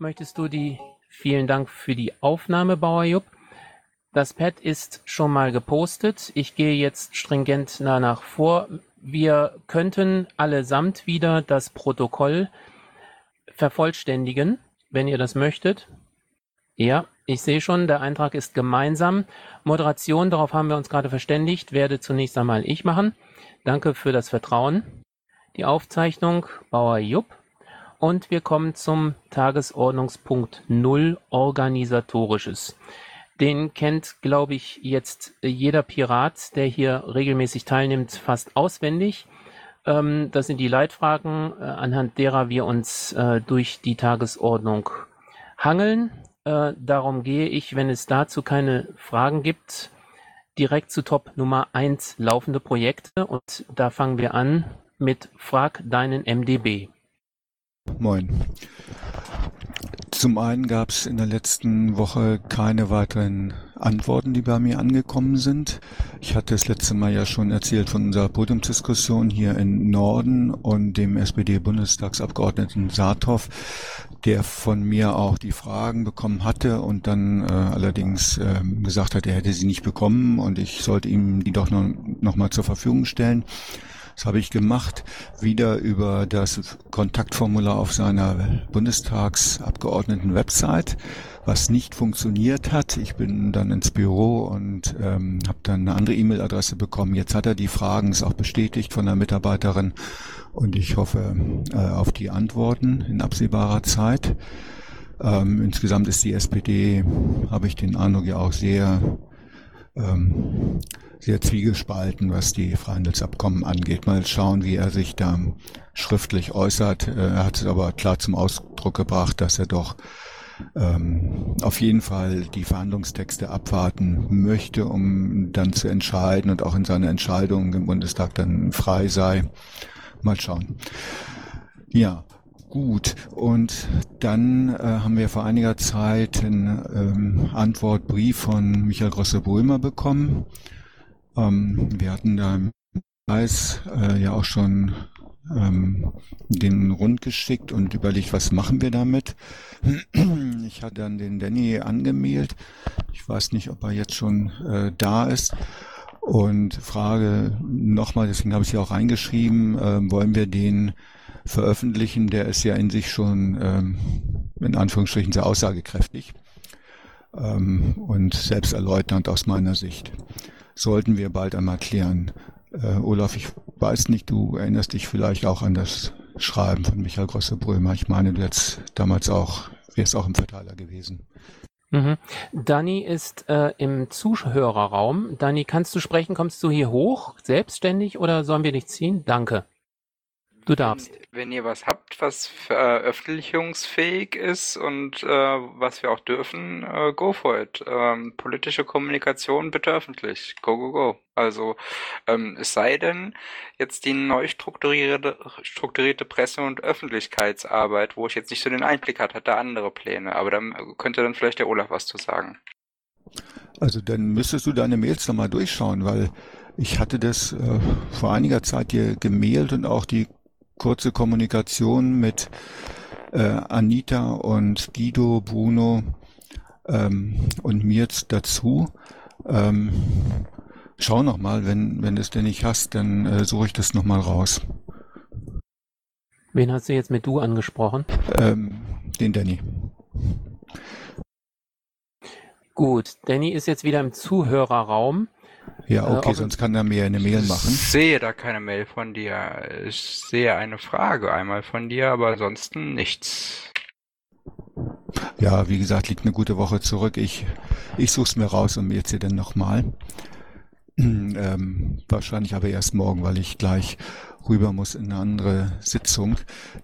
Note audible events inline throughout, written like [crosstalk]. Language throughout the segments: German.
Möchtest du die, vielen Dank für die Aufnahme, Bauer Jupp. Das Pad ist schon mal gepostet. Ich gehe jetzt stringent danach vor. Wir könnten allesamt wieder das Protokoll vervollständigen, wenn ihr das möchtet. Ja, ich sehe schon, der Eintrag ist gemeinsam. Moderation, darauf haben wir uns gerade verständigt, werde zunächst einmal ich machen. Danke für das Vertrauen. Die Aufzeichnung Bauer Jupp. Und wir kommen zum Tagesordnungspunkt 0 Organisatorisches. Den kennt, glaube ich, jetzt jeder Pirat, der hier regelmäßig teilnimmt, fast auswendig. Ähm, das sind die Leitfragen, äh, anhand derer wir uns äh, durch die Tagesordnung hangeln. Äh, darum gehe ich, wenn es dazu keine Fragen gibt, direkt zu Top Nummer 1 laufende Projekte. Und da fangen wir an mit Frag deinen MDB. Moin. Zum einen gab es in der letzten Woche keine weiteren Antworten, die bei mir angekommen sind. Ich hatte das letzte Mal ja schon erzählt von unserer Podiumsdiskussion hier in Norden und dem SPD-Bundestagsabgeordneten Saathoff, der von mir auch die Fragen bekommen hatte und dann äh, allerdings äh, gesagt hat, er hätte sie nicht bekommen und ich sollte ihm die doch noch, noch mal zur Verfügung stellen. Das habe ich gemacht, wieder über das Kontaktformular auf seiner Bundestagsabgeordneten-Website, was nicht funktioniert hat. Ich bin dann ins Büro und ähm, habe dann eine andere E-Mail-Adresse bekommen. Jetzt hat er die Fragen, ist auch bestätigt von der Mitarbeiterin und ich hoffe äh, auf die Antworten in absehbarer Zeit. Ähm, insgesamt ist die SPD, habe ich den Eindruck, ja auch sehr ähm, sehr zwiegespalten, was die Freihandelsabkommen angeht. Mal schauen, wie er sich da schriftlich äußert. Äh, er hat es aber klar zum Ausdruck gebracht, dass er doch ähm, auf jeden Fall die Verhandlungstexte abwarten möchte, um dann zu entscheiden und auch in seiner Entscheidung im Bundestag dann frei sei. Mal schauen. Ja, Gut, und dann äh, haben wir vor einiger Zeit einen ähm, Antwortbrief von Michael Grosse-Brömer bekommen. Ähm, wir hatten da im Kreis äh, ja auch schon ähm, den rund geschickt und überlegt, was machen wir damit. [clears throat] Ich hatte dann den Danny angemeldet. Ich weiß nicht, ob er jetzt schon äh, da ist. Und frage nochmal, deswegen habe ich sie auch reingeschrieben, äh, wollen wir den veröffentlichen? Der ist ja in sich schon ähm, in Anführungsstrichen sehr aussagekräftig ähm, und selbsterläuternd aus meiner Sicht sollten wir bald einmal klären. Äh, Olaf, ich weiß nicht, du erinnerst dich vielleicht auch an das Schreiben von Michael Grosse-Brömer. Ich meine, du jetzt damals auch, wärst auch im Verteiler gewesen. Mhm. Dani ist äh, im Zuhörerraum. Dani, kannst du sprechen? Kommst du hier hoch, selbstständig oder sollen wir dich ziehen? Danke. Du darfst. Wenn, ihr was habt, was veröffentlichungsfähig ist und äh, was wir auch dürfen, äh, go for it. Ähm, politische Kommunikation bitte öffentlich. Go, go, go. Also ähm, es sei denn, jetzt die neu strukturierte, strukturierte Presse- und Öffentlichkeitsarbeit, wo ich jetzt nicht so den Einblick hatte, hat da andere Pläne. Aber dann könnte dann vielleicht der Olaf was zu sagen. Also dann müsstest du deine Mails nochmal durchschauen, weil ich hatte das äh, vor einiger Zeit dir gemailt und auch die kurze Kommunikation mit äh, Anita und Guido, Bruno ähm, und mir dazu. Ähm, schau noch mal, wenn wenn du es denn nicht hast, dann äh, suche ich das noch mal raus. Wen hast du jetzt mit du angesprochen? Ähm, den Danny. Gut, Danny ist jetzt wieder im Zuhörerraum. Ja, äh, okay, äh, sonst kann er mir eine Mail machen. Ich sehe da keine Mail von dir. Ich sehe eine Frage einmal von dir, aber ansonsten nichts. Ja, wie gesagt, liegt eine gute Woche zurück. Ich, ich suche es mir raus und mir sie dann nochmal. [clears throat] Ähm, wahrscheinlich aber erst morgen, weil ich gleich rüber muss in eine andere Sitzung.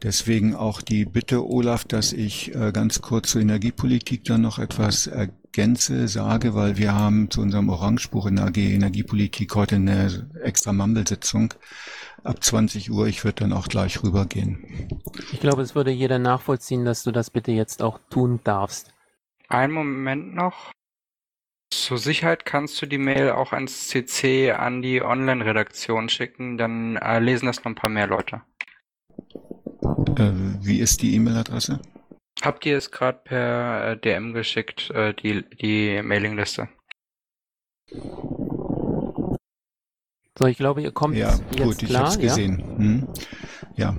Deswegen auch die Bitte, Olaf, dass ich äh, ganz kurz zur Energiepolitik dann noch etwas ergänze, sage, weil wir haben zu unserem Orangebuch in der AG Energiepolitik heute eine extra Mumble-Sitzung ab 20 Uhr. Ich würde dann auch gleich rübergehen. Ich glaube, es würde jeder nachvollziehen, dass du das bitte jetzt auch tun darfst. Einen Moment noch. Zur Sicherheit kannst du die Mail auch ans CC an die Online-Redaktion schicken, dann äh, lesen das noch ein paar mehr Leute. Äh, wie ist die E-Mail-Adresse? Habt ihr es gerade per äh, DM geschickt, äh, die, die Mailingliste? So, ich glaube, ihr kommt ja, jetzt gut, ich klar. habe es gesehen. Ja? Hm. ja.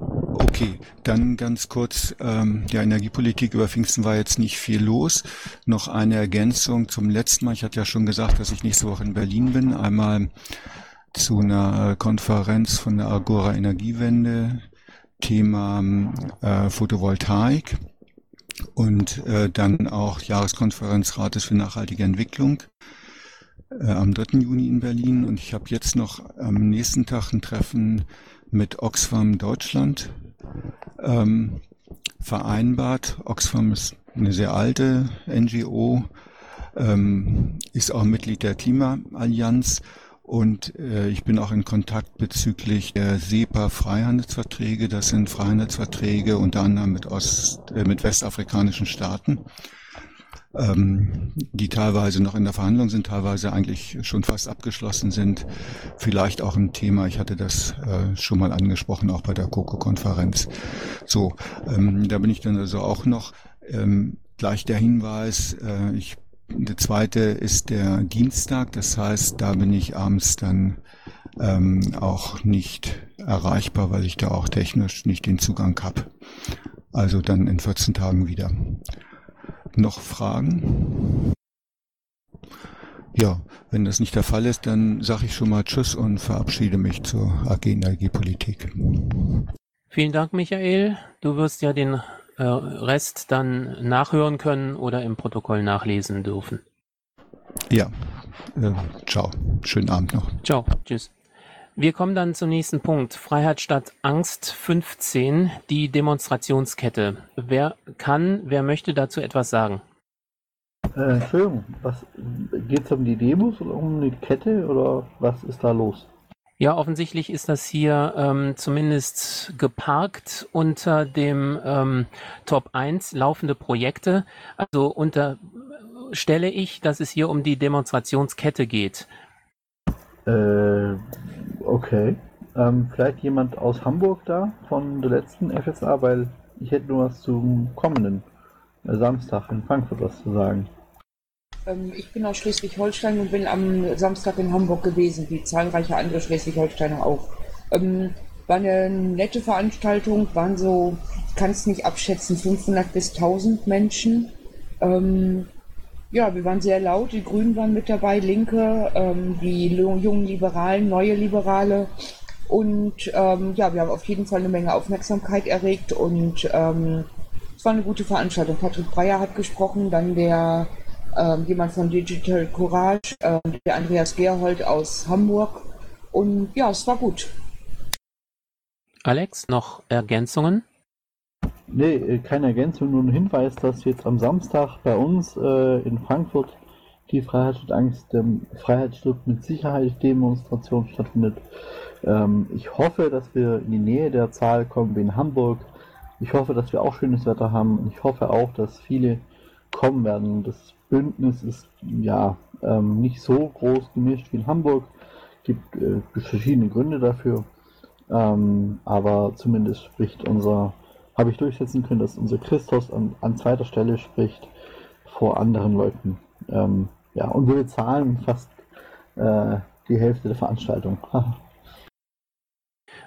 Okay, dann ganz kurz, ähm, ja, Energiepolitik über Pfingsten war jetzt nicht viel los. Noch eine Ergänzung zum letzten Mal. Ich hatte ja schon gesagt, dass ich nächste Woche in Berlin bin. Einmal zu einer Konferenz von der Agora Energiewende, Thema äh, Photovoltaik und äh, dann auch Jahreskonferenz Rates für nachhaltige Entwicklung äh, am 3. Juni in Berlin. Und ich habe jetzt noch am nächsten Tag ein Treffen mit Oxfam Deutschland ähm, vereinbart. Oxfam ist eine sehr alte NGO, ähm, ist auch Mitglied der Klimaallianz und äh, ich bin auch in Kontakt bezüglich der SEPA-Freihandelsverträge. Das sind Freihandelsverträge unter anderem mit, Ost, äh, mit westafrikanischen Staaten, ähm, die teilweise noch in der Verhandlung sind, teilweise eigentlich schon fast abgeschlossen sind. Vielleicht auch ein Thema, ich hatte das äh, schon mal angesprochen, auch bei der COCO-Konferenz. So, ähm, da bin ich dann also auch noch. Ähm, gleich der Hinweis, äh, ich der zweite ist der Dienstag, das heißt, da bin ich abends dann ähm, auch nicht erreichbar, weil ich da auch technisch nicht den Zugang habe. Also dann in 14 Tagen wieder. Noch Fragen? Ja, wenn das nicht der Fall ist, dann sage ich schon mal Tschüss und verabschiede mich zur AG Energiepolitik. Vielen Dank, Michael. Du wirst ja den äh, Rest dann nachhören können oder im Protokoll nachlesen dürfen. Ja, äh, ciao. Schönen Abend noch. Ciao, tschüss. Wir kommen dann zum nächsten Punkt. Freiheit statt Angst 15, die Demonstrationskette. Wer kann, wer möchte dazu etwas sagen? Äh, Entschuldigung, was geht es um die Demos oder um die Kette oder was ist da los? Ja, offensichtlich ist das hier ähm, zumindest geparkt unter dem ähm, Top 1 laufende Projekte. Also unterstelle ich, dass es hier um die Demonstrationskette geht. Äh, okay. Ähm, vielleicht jemand aus Hamburg da von der letzten FSA, weil ich hätte nur was zum kommenden äh, Samstag in Frankfurt was zu sagen. Ähm, ich bin aus Schleswig-Holstein und bin am Samstag in Hamburg gewesen, wie zahlreiche andere Schleswig-Holsteiner auch. Ähm, war eine nette Veranstaltung, waren so, ich kann es nicht abschätzen, 500 bis 1000 Menschen. Ähm, ja, wir waren sehr laut, die Grünen waren mit dabei, Linke, ähm, die jungen Liberalen, neue Liberale. Und ähm, ja, wir haben auf jeden Fall eine Menge Aufmerksamkeit erregt und ähm, es war eine gute Veranstaltung. Patrick Breyer hat gesprochen, dann der ähm, jemand von Digital Courage, äh, der Andreas Gerhold aus Hamburg. Und ja, es war gut. Alex, noch Ergänzungen? Nee, äh, keine Ergänzung, nur ein Hinweis, dass jetzt am Samstag bei uns äh, in Frankfurt die Freiheit und Angst, ähm, Freiheitsstück mit Sicherheit Demonstration stattfindet. Ähm, ich hoffe, dass wir in die Nähe der Zahl kommen wie in Hamburg. Ich hoffe, dass wir auch schönes Wetter haben ich hoffe auch, dass viele kommen werden. Das Bündnis ist ja ähm, nicht so groß gemischt wie in Hamburg. Gibt äh, verschiedene Gründe dafür. Ähm, aber zumindest spricht unser, habe ich durchsetzen können, dass unser Christus an, an zweiter Stelle spricht vor anderen Leuten. Ähm, ja, und wir bezahlen fast äh, die Hälfte der Veranstaltung. [laughs]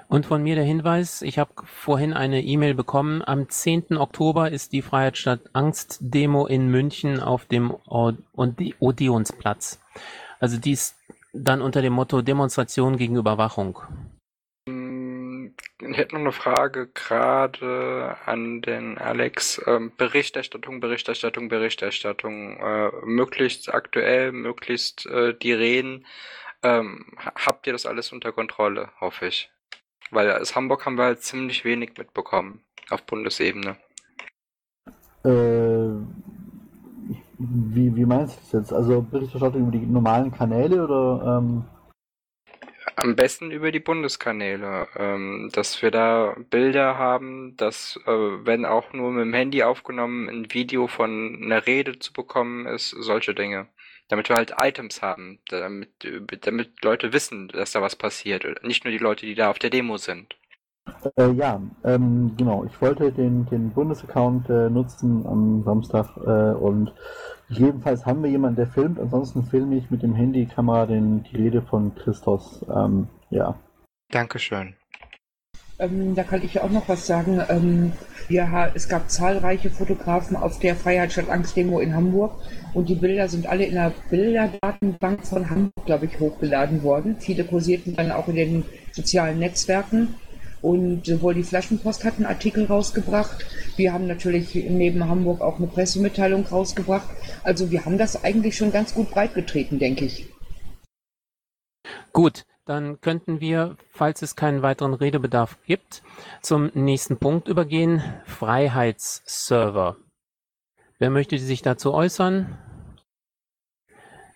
Und von mir der Hinweis, ich habe vorhin eine E-Mail bekommen, am 10. Oktober ist die Freiheit statt Angst Demo in München auf dem Odeonsplatz. Also dies dann unter dem Motto Demonstration gegen Überwachung. Hm, ich hätte noch eine Frage gerade an den Alex. Ähm, Berichterstattung, Berichterstattung, Berichterstattung. Äh, möglichst aktuell, möglichst äh, die Reden. Ähm, habt ihr das alles unter Kontrolle, hoffe ich. Weil aus Hamburg haben wir halt ziemlich wenig mitbekommen auf Bundesebene. Äh, wie, wie meinst du das jetzt? Also Berichterstattung über die normalen Kanäle oder? Ähm... Am besten über die Bundeskanäle, ähm, dass wir da Bilder haben, dass, äh, wenn auch nur mit dem Handy aufgenommen, ein Video von einer Rede zu bekommen ist, solche Dinge damit wir halt Items haben, damit, damit Leute wissen, dass da was passiert. Nicht nur die Leute, die da auf der Demo sind. Äh, ja, ähm, genau. Ich wollte den, den Bundesaccount äh, nutzen am Samstag äh, und jedenfalls haben wir jemanden, der filmt. Ansonsten filme ich mit dem Handykamera den, die Rede von Christos. Ähm, ja. Dankeschön. Ähm, da kann ich ja auch noch was sagen. Ähm, ja, es gab zahlreiche Fotografen auf der Freiheit statt Angst Demo in Hamburg und die Bilder sind alle in der Bilderdatenbank von Hamburg, glaube ich, hochgeladen worden. Viele kursierten dann auch in den sozialen Netzwerken. Und sowohl die Flaschenpost hat einen Artikel rausgebracht. Wir haben natürlich neben Hamburg auch eine Pressemitteilung rausgebracht. Also wir haben das eigentlich schon ganz gut breitgetreten, denke ich. Gut, dann könnten wir, falls es keinen weiteren Redebedarf gibt, zum nächsten Punkt übergehen. Freiheitsserver. Wer möchte sich dazu äußern?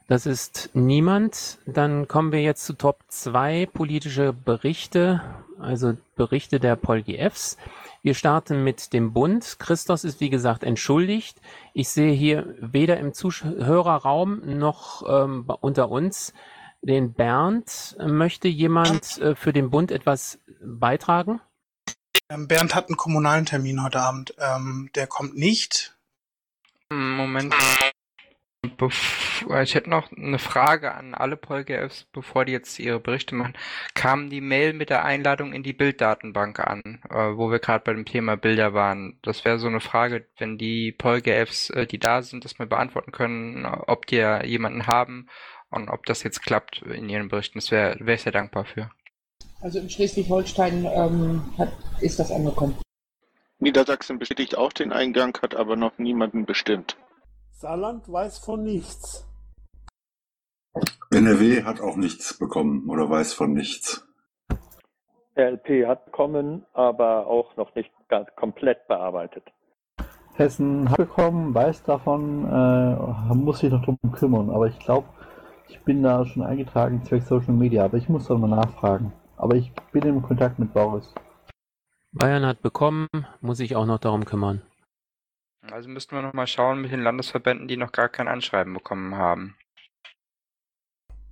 Das ist niemand. Dann kommen wir jetzt zu Top 2 politische Berichte, also Berichte der PolGFs. Wir starten mit dem Bund. Christos ist wie gesagt entschuldigt. Ich sehe hier weder im Zuhörerraum noch ähm, unter uns den Bernd. Möchte jemand äh, für den Bund etwas beitragen? Ähm, Bernd hat einen kommunalen Termin heute Abend. Ähm, der kommt nicht. Moment. Bef ich hätte noch eine Frage an alle PolGFs, bevor die jetzt ihre Berichte machen. Kam die Mail mit der Einladung in die Bilddatenbank an, äh, wo wir gerade bei dem Thema Bilder waren? Das wäre so eine Frage, wenn die PolGFs, äh, die da sind, das mal beantworten können, ob die ja jemanden haben und ob das jetzt klappt in ihren Berichten. Das wäre wär ich sehr dankbar für. Also in Schleswig-Holstein ähm, ist das angekommen. Niedersachsen bestätigt auch den Eingang, hat aber noch niemanden bestimmt. Saarland weiß von nichts. NRW hat auch nichts bekommen oder weiß von nichts. RLP hat bekommen, aber auch noch nicht ganz komplett bearbeitet. Hessen hat bekommen, weiß davon, äh, muss sich noch drum kümmern, aber ich glaube, ich bin da schon eingetragen zwecks Social Media, aber ich muss da mal nachfragen. Aber ich bin im Kontakt mit Boris. Bayern hat bekommen, muss sich auch noch darum kümmern. Also müssten wir noch mal schauen mit den Landesverbänden, die noch gar kein Anschreiben bekommen haben.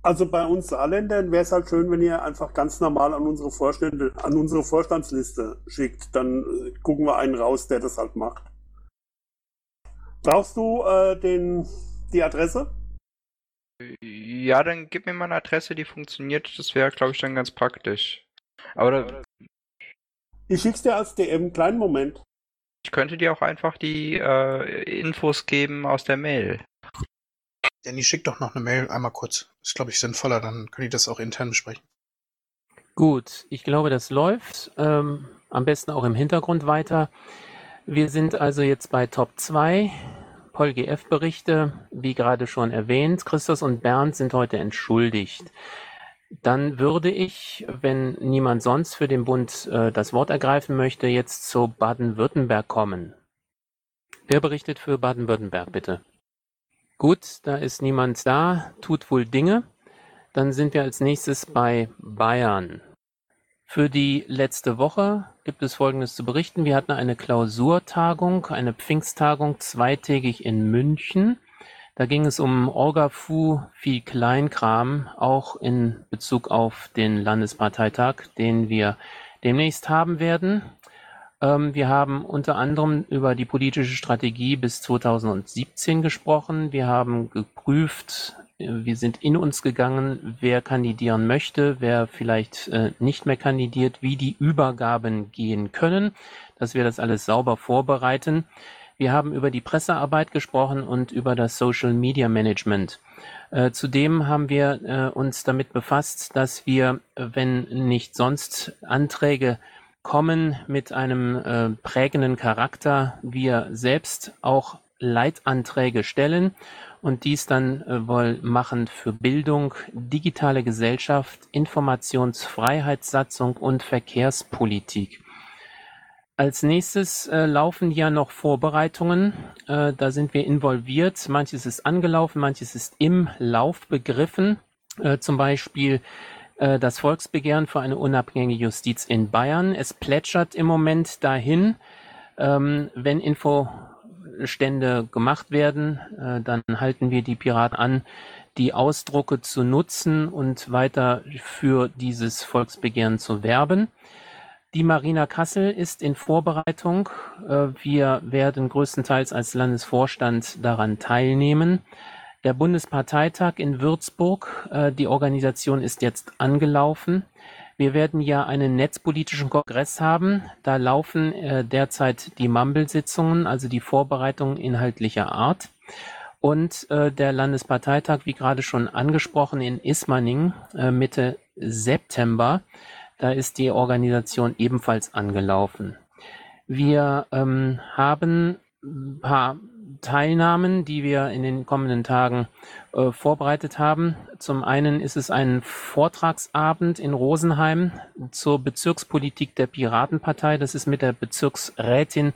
Also bei uns Saarländern wäre es halt schön, wenn ihr einfach ganz normal an unsere Vorstände, an unsere Vorstandsliste schickt. Dann äh, gucken wir einen raus, der das halt macht. Brauchst du äh, den, die Adresse? Ja, dann gib mir mal eine Adresse, die funktioniert. Das wäre, glaube ich, dann ganz praktisch. Aber ich schick's dir als DM, kleinen Moment. Ich könnte dir auch einfach die äh, Infos geben aus der Mail. Danny, schick doch noch eine Mail einmal kurz. Ist, glaube ich, sinnvoller, dann können die das auch intern besprechen. Gut, ich glaube, das läuft. Ähm, am besten auch im Hintergrund weiter. Wir sind also jetzt bei Top 2. PolGF-Berichte, wie gerade schon erwähnt. Christos und Bernd sind heute entschuldigt. Dann würde ich, wenn niemand sonst für den Bund äh, das Wort ergreifen möchte, jetzt zu Baden-Württemberg kommen. Wer berichtet für Baden-Württemberg, bitte? Gut, da ist niemand da, tut wohl Dinge. Dann sind wir als nächstes bei Bayern. Für die letzte Woche gibt es Folgendes zu berichten. Wir hatten eine Klausurtagung, eine Pfingsttagung zweitägig in München. Da ging es um Orga-Fu, viel Kleinkram, auch in Bezug auf den Landesparteitag, den wir demnächst haben werden. Ähm, wir haben unter anderem über die politische Strategie bis 2017 gesprochen. Wir haben geprüft, äh, wir sind in uns gegangen, wer kandidieren möchte, wer vielleicht äh, nicht mehr kandidiert, wie die Übergaben gehen können, dass wir das alles sauber vorbereiten. Wir haben über die Pressearbeit gesprochen und über das Social Media Management. Äh, zudem haben wir äh, uns damit befasst, dass wir, wenn nicht sonst Anträge kommen mit einem äh, prägenden Charakter, wir selbst auch Leitanträge stellen und dies dann äh, wohl machen für Bildung, digitale Gesellschaft, Informationsfreiheitssatzung und Verkehrspolitik. Als nächstes äh, laufen ja noch Vorbereitungen. Äh, da sind wir involviert. Manches ist angelaufen, manches ist im Lauf begriffen. Äh, zum Beispiel äh, das Volksbegehren für eine unabhängige Justiz in Bayern. Es plätschert im Moment dahin. Ähm, wenn Infostände gemacht werden, äh, dann halten wir die Piraten an, die Ausdrucke zu nutzen und weiter für dieses Volksbegehren zu werben. Die Marina Kassel ist in Vorbereitung. Äh, wir werden größtenteils als Landesvorstand daran teilnehmen. Der Bundesparteitag in Würzburg, äh, die Organisation ist jetzt angelaufen. Wir werden ja einen netzpolitischen Kongress haben. Da laufen äh, derzeit die Mumble-Sitzungen, also die Vorbereitungen inhaltlicher Art. Und der Landesparteitag, wie gerade schon angesprochen, in Ismaning Mitte September. Da ist die Organisation ebenfalls angelaufen. Wir ähm, haben ein paar Teilnahmen, die wir in den kommenden Tagen äh, vorbereitet haben. Zum einen ist es ein Vortragsabend in Rosenheim zur Bezirkspolitik der Piratenpartei. Das ist mit der Bezirksrätin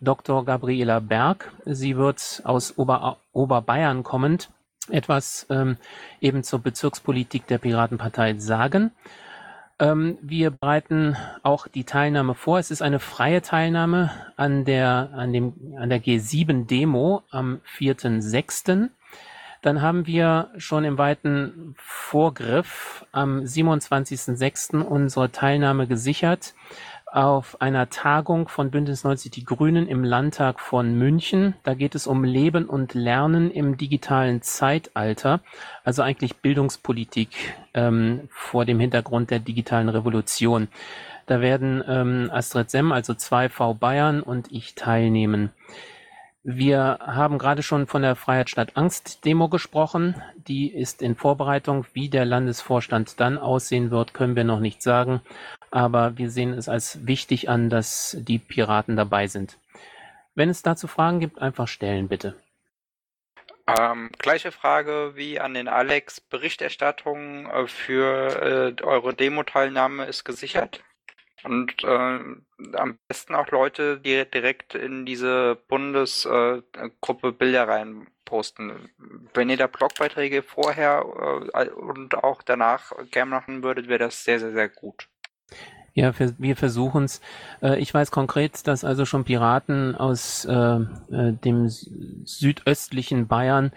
Dr. Gabriela Berg. Sie wird aus Ober Oberbayern kommend etwas ähm, eben zur Bezirkspolitik der Piratenpartei sagen. Ähm, wir bereiten auch die Teilnahme vor. Es ist eine freie Teilnahme an der, an dem, an der G7-Demo am 4.6. Dann haben wir schon im weiten Vorgriff am 27.06. unsere Teilnahme gesichert auf einer Tagung von Bündnis 90 Die Grünen im Landtag von München. Da geht es um Leben und Lernen im digitalen Zeitalter, also eigentlich Bildungspolitik ähm, vor dem Hintergrund der digitalen Revolution. Da werden ähm, Astrid Semm, also 2V Bayern und ich teilnehmen. Wir haben gerade schon von der Freiheit statt Angst Demo gesprochen. Die ist in Vorbereitung. Wie der Landesvorstand dann aussehen wird, können wir noch nicht sagen. Aber wir sehen es als wichtig an, dass die Piraten dabei sind. Wenn es dazu Fragen gibt, einfach stellen, bitte. Ähm, gleiche Frage wie an den Alex. Berichterstattung äh, für äh, eure Demo-Teilnahme ist gesichert? Und äh, am besten auch Leute, die direkt in diese Bundesgruppe äh, Bilder rein posten. Wenn ihr da Blogbeiträge vorher äh, und auch danach gerne machen würdet, wäre das sehr, sehr, sehr gut. Ja, wir versuchen es. Äh, ich weiß konkret, dass also schon Piraten aus äh, äh, dem südöstlichen Bayern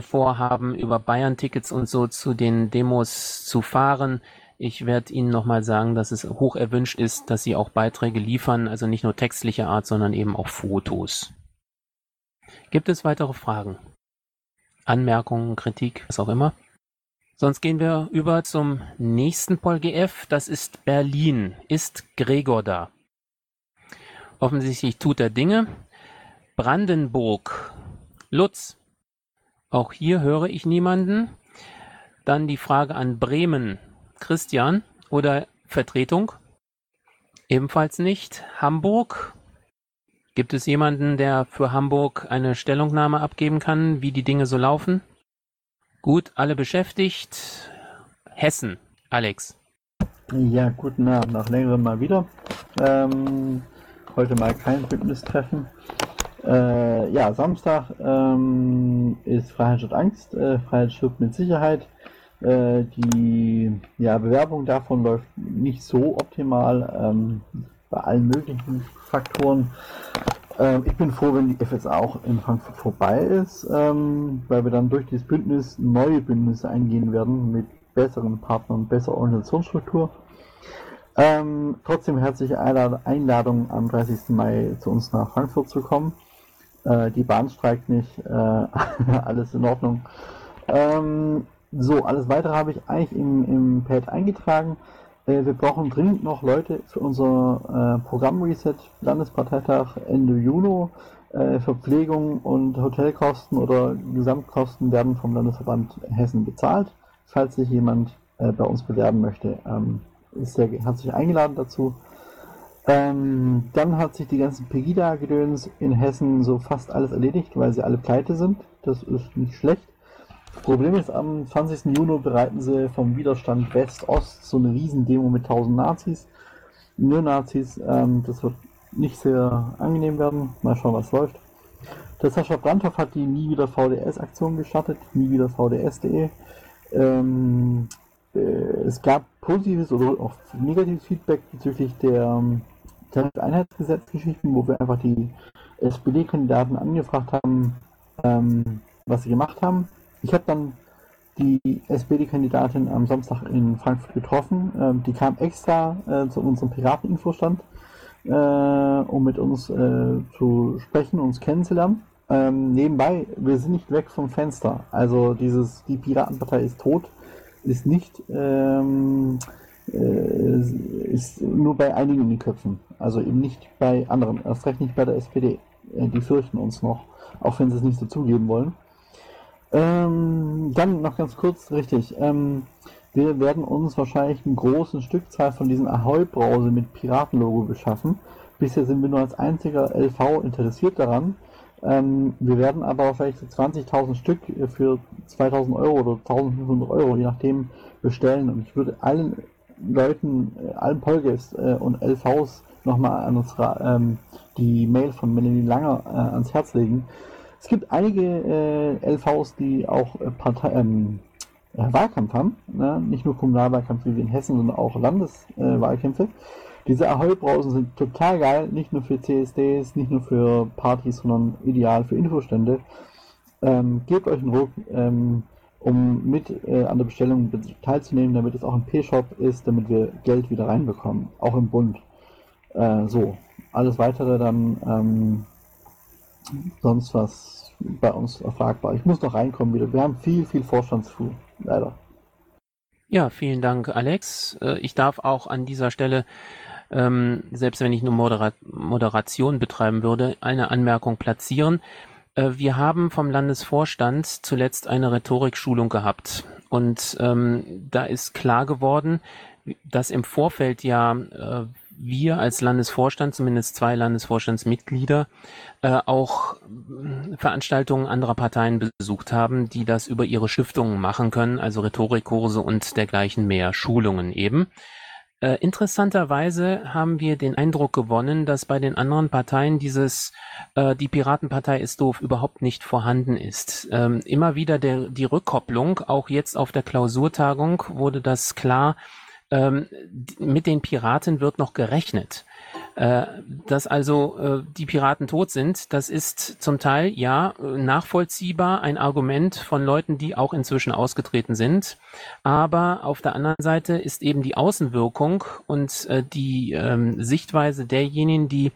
vorhaben, über Bayern-Tickets und so zu den Demos zu fahren. Ich werde Ihnen nochmal sagen, dass es hoch erwünscht ist, dass Sie auch Beiträge liefern, also nicht nur textlicher Art, sondern eben auch Fotos. Gibt es weitere Fragen? Anmerkungen, Kritik, was auch immer? Sonst gehen wir über zum nächsten PolGF. Das ist Berlin. Ist Gregor da? Offensichtlich tut er Dinge. Brandenburg. Lutz. Auch hier höre ich niemanden. Dann die Frage an Bremen. Christian oder Vertretung? Ebenfalls nicht. Hamburg. Gibt es jemanden, der für Hamburg eine Stellungnahme abgeben kann, wie die Dinge so laufen? Gut, alle beschäftigt. Hessen, Alex. Ja, guten Abend, nach längerem mal wieder. Ähm, heute mal kein Bündnistreffen. Äh, ja, Samstag ähm, ist Freiheit statt Angst, äh, Freiheit stirbt mit Sicherheit. Äh, die ja, Bewerbung davon läuft nicht so optimal ähm, bei allen möglichen Faktoren. Ähm, ich bin froh, wenn die FSA auch in Frankfurt vorbei ist, ähm, weil wir dann durch dieses Bündnis neue Bündnisse eingehen werden mit besseren Partnern, besserer Organisationsstruktur. Ähm, trotzdem herzliche Einladung am 30. Mai zu uns nach Frankfurt zu kommen. Äh, die Bahn streikt nicht, äh, [laughs] alles in Ordnung. Ähm, so, alles weitere habe ich eigentlich im, im Pad eingetragen. Äh, wir brauchen dringend noch Leute für unser äh, Programm-Reset Landesparteitag Ende Juni. Äh, Verpflegung und Hotelkosten oder Gesamtkosten werden vom Landesverband Hessen bezahlt. Falls sich jemand äh, bei uns bewerben möchte, ähm, ist sehr herzlich eingeladen dazu. Ähm, dann hat sich die ganzen Pegida-Gedöns in Hessen so fast alles erledigt, weil sie alle pleite sind. Das ist nicht schlecht. Problem ist, am 20. Juni bereiten sie vom Widerstand West-Ost so eine Riesendemo mit 1000 Nazis. Nur Nazis, ähm, das wird nicht sehr angenehm werden. Mal schauen, was läuft. Der Sascha Brandhoff hat die Nie wieder VDS-Aktion gestartet, nie wieder VDS.de. Ähm, äh, es gab positives oder auch negatives Feedback bezüglich der ähm, Einheitsgesetzgeschichten, wo wir einfach die SPD-Kandidaten angefragt haben, ähm, was sie gemacht haben. Ich habe dann die SPD-Kandidatin am Samstag in Frankfurt getroffen. Ähm, die kam extra äh, zu unserem Pirateninfostand, äh, um mit uns äh, zu sprechen, uns kennenzulernen. Ähm, nebenbei, wir sind nicht weg vom Fenster. Also dieses, die Piratenpartei ist tot, ist nicht, ähm, äh, ist nur bei einigen in den Köpfen. Also eben nicht bei anderen, erst recht nicht bei der SPD. Äh, die fürchten uns noch, auch wenn sie es nicht so zugeben wollen. Ähm, dann noch ganz kurz, richtig. Ähm, wir werden uns wahrscheinlich eine große Stückzahl von diesen Ahoi-Brause mit Piratenlogo beschaffen. Bisher sind wir nur als einziger LV interessiert daran. Ähm, wir werden aber so 20.000 Stück für 2.000 Euro oder 1.500 Euro, je nachdem, bestellen. Und ich würde allen Leuten, äh, allen Polges äh, und LVs nochmal ähm, die Mail von Melanie Langer äh, ans Herz legen. Es gibt einige äh, LVs, die auch äh, Partei, ähm, äh, Wahlkampf haben, ne? nicht nur Kommunalwahlkampf wie in Hessen, sondern auch Landeswahlkämpfe. Äh, Diese Ahoi-Brausen sind total geil, nicht nur für CSDs, nicht nur für Partys, sondern ideal für Infostände. Ähm, gebt euch einen Ruck, ähm, um mit äh, an der Bestellung teilzunehmen, damit es auch im P-Shop ist, damit wir Geld wieder reinbekommen, auch im Bund. Äh, so, alles weitere dann ähm, sonst was bei uns erfragbar. Ich muss noch reinkommen wieder. Wir haben viel, viel Vorstandsfuhr, leider. Ja, vielen Dank, Alex. Äh, ich darf auch an dieser Stelle, ähm, selbst wenn ich nur Modera Moderation betreiben würde, eine Anmerkung platzieren. Äh, wir haben vom Landesvorstand zuletzt eine Rhetorikschulung gehabt. Und ähm, da ist klar geworden, dass im Vorfeld ja äh, wir als Landesvorstand, zumindest zwei Landesvorstandsmitglieder, äh, auch äh, Veranstaltungen anderer Parteien besucht haben, die das über ihre Stiftungen machen können, also Rhetorikkurse und dergleichen mehr, Schulungen eben. Äh, interessanterweise haben wir den Eindruck gewonnen, dass bei den anderen Parteien dieses äh, die Piratenpartei ist doof überhaupt nicht vorhanden ist. Ähm, immer wieder der, die Rückkopplung, auch jetzt auf der Klausurtagung wurde das klar, ähm, mit den Piraten wird noch gerechnet. Äh, dass also äh, die Piraten tot sind, das ist zum Teil ja nachvollziehbar ein Argument von Leuten, die auch inzwischen ausgetreten sind. Aber auf der anderen Seite ist eben die Außenwirkung und äh, die ähm, Sichtweise derjenigen, die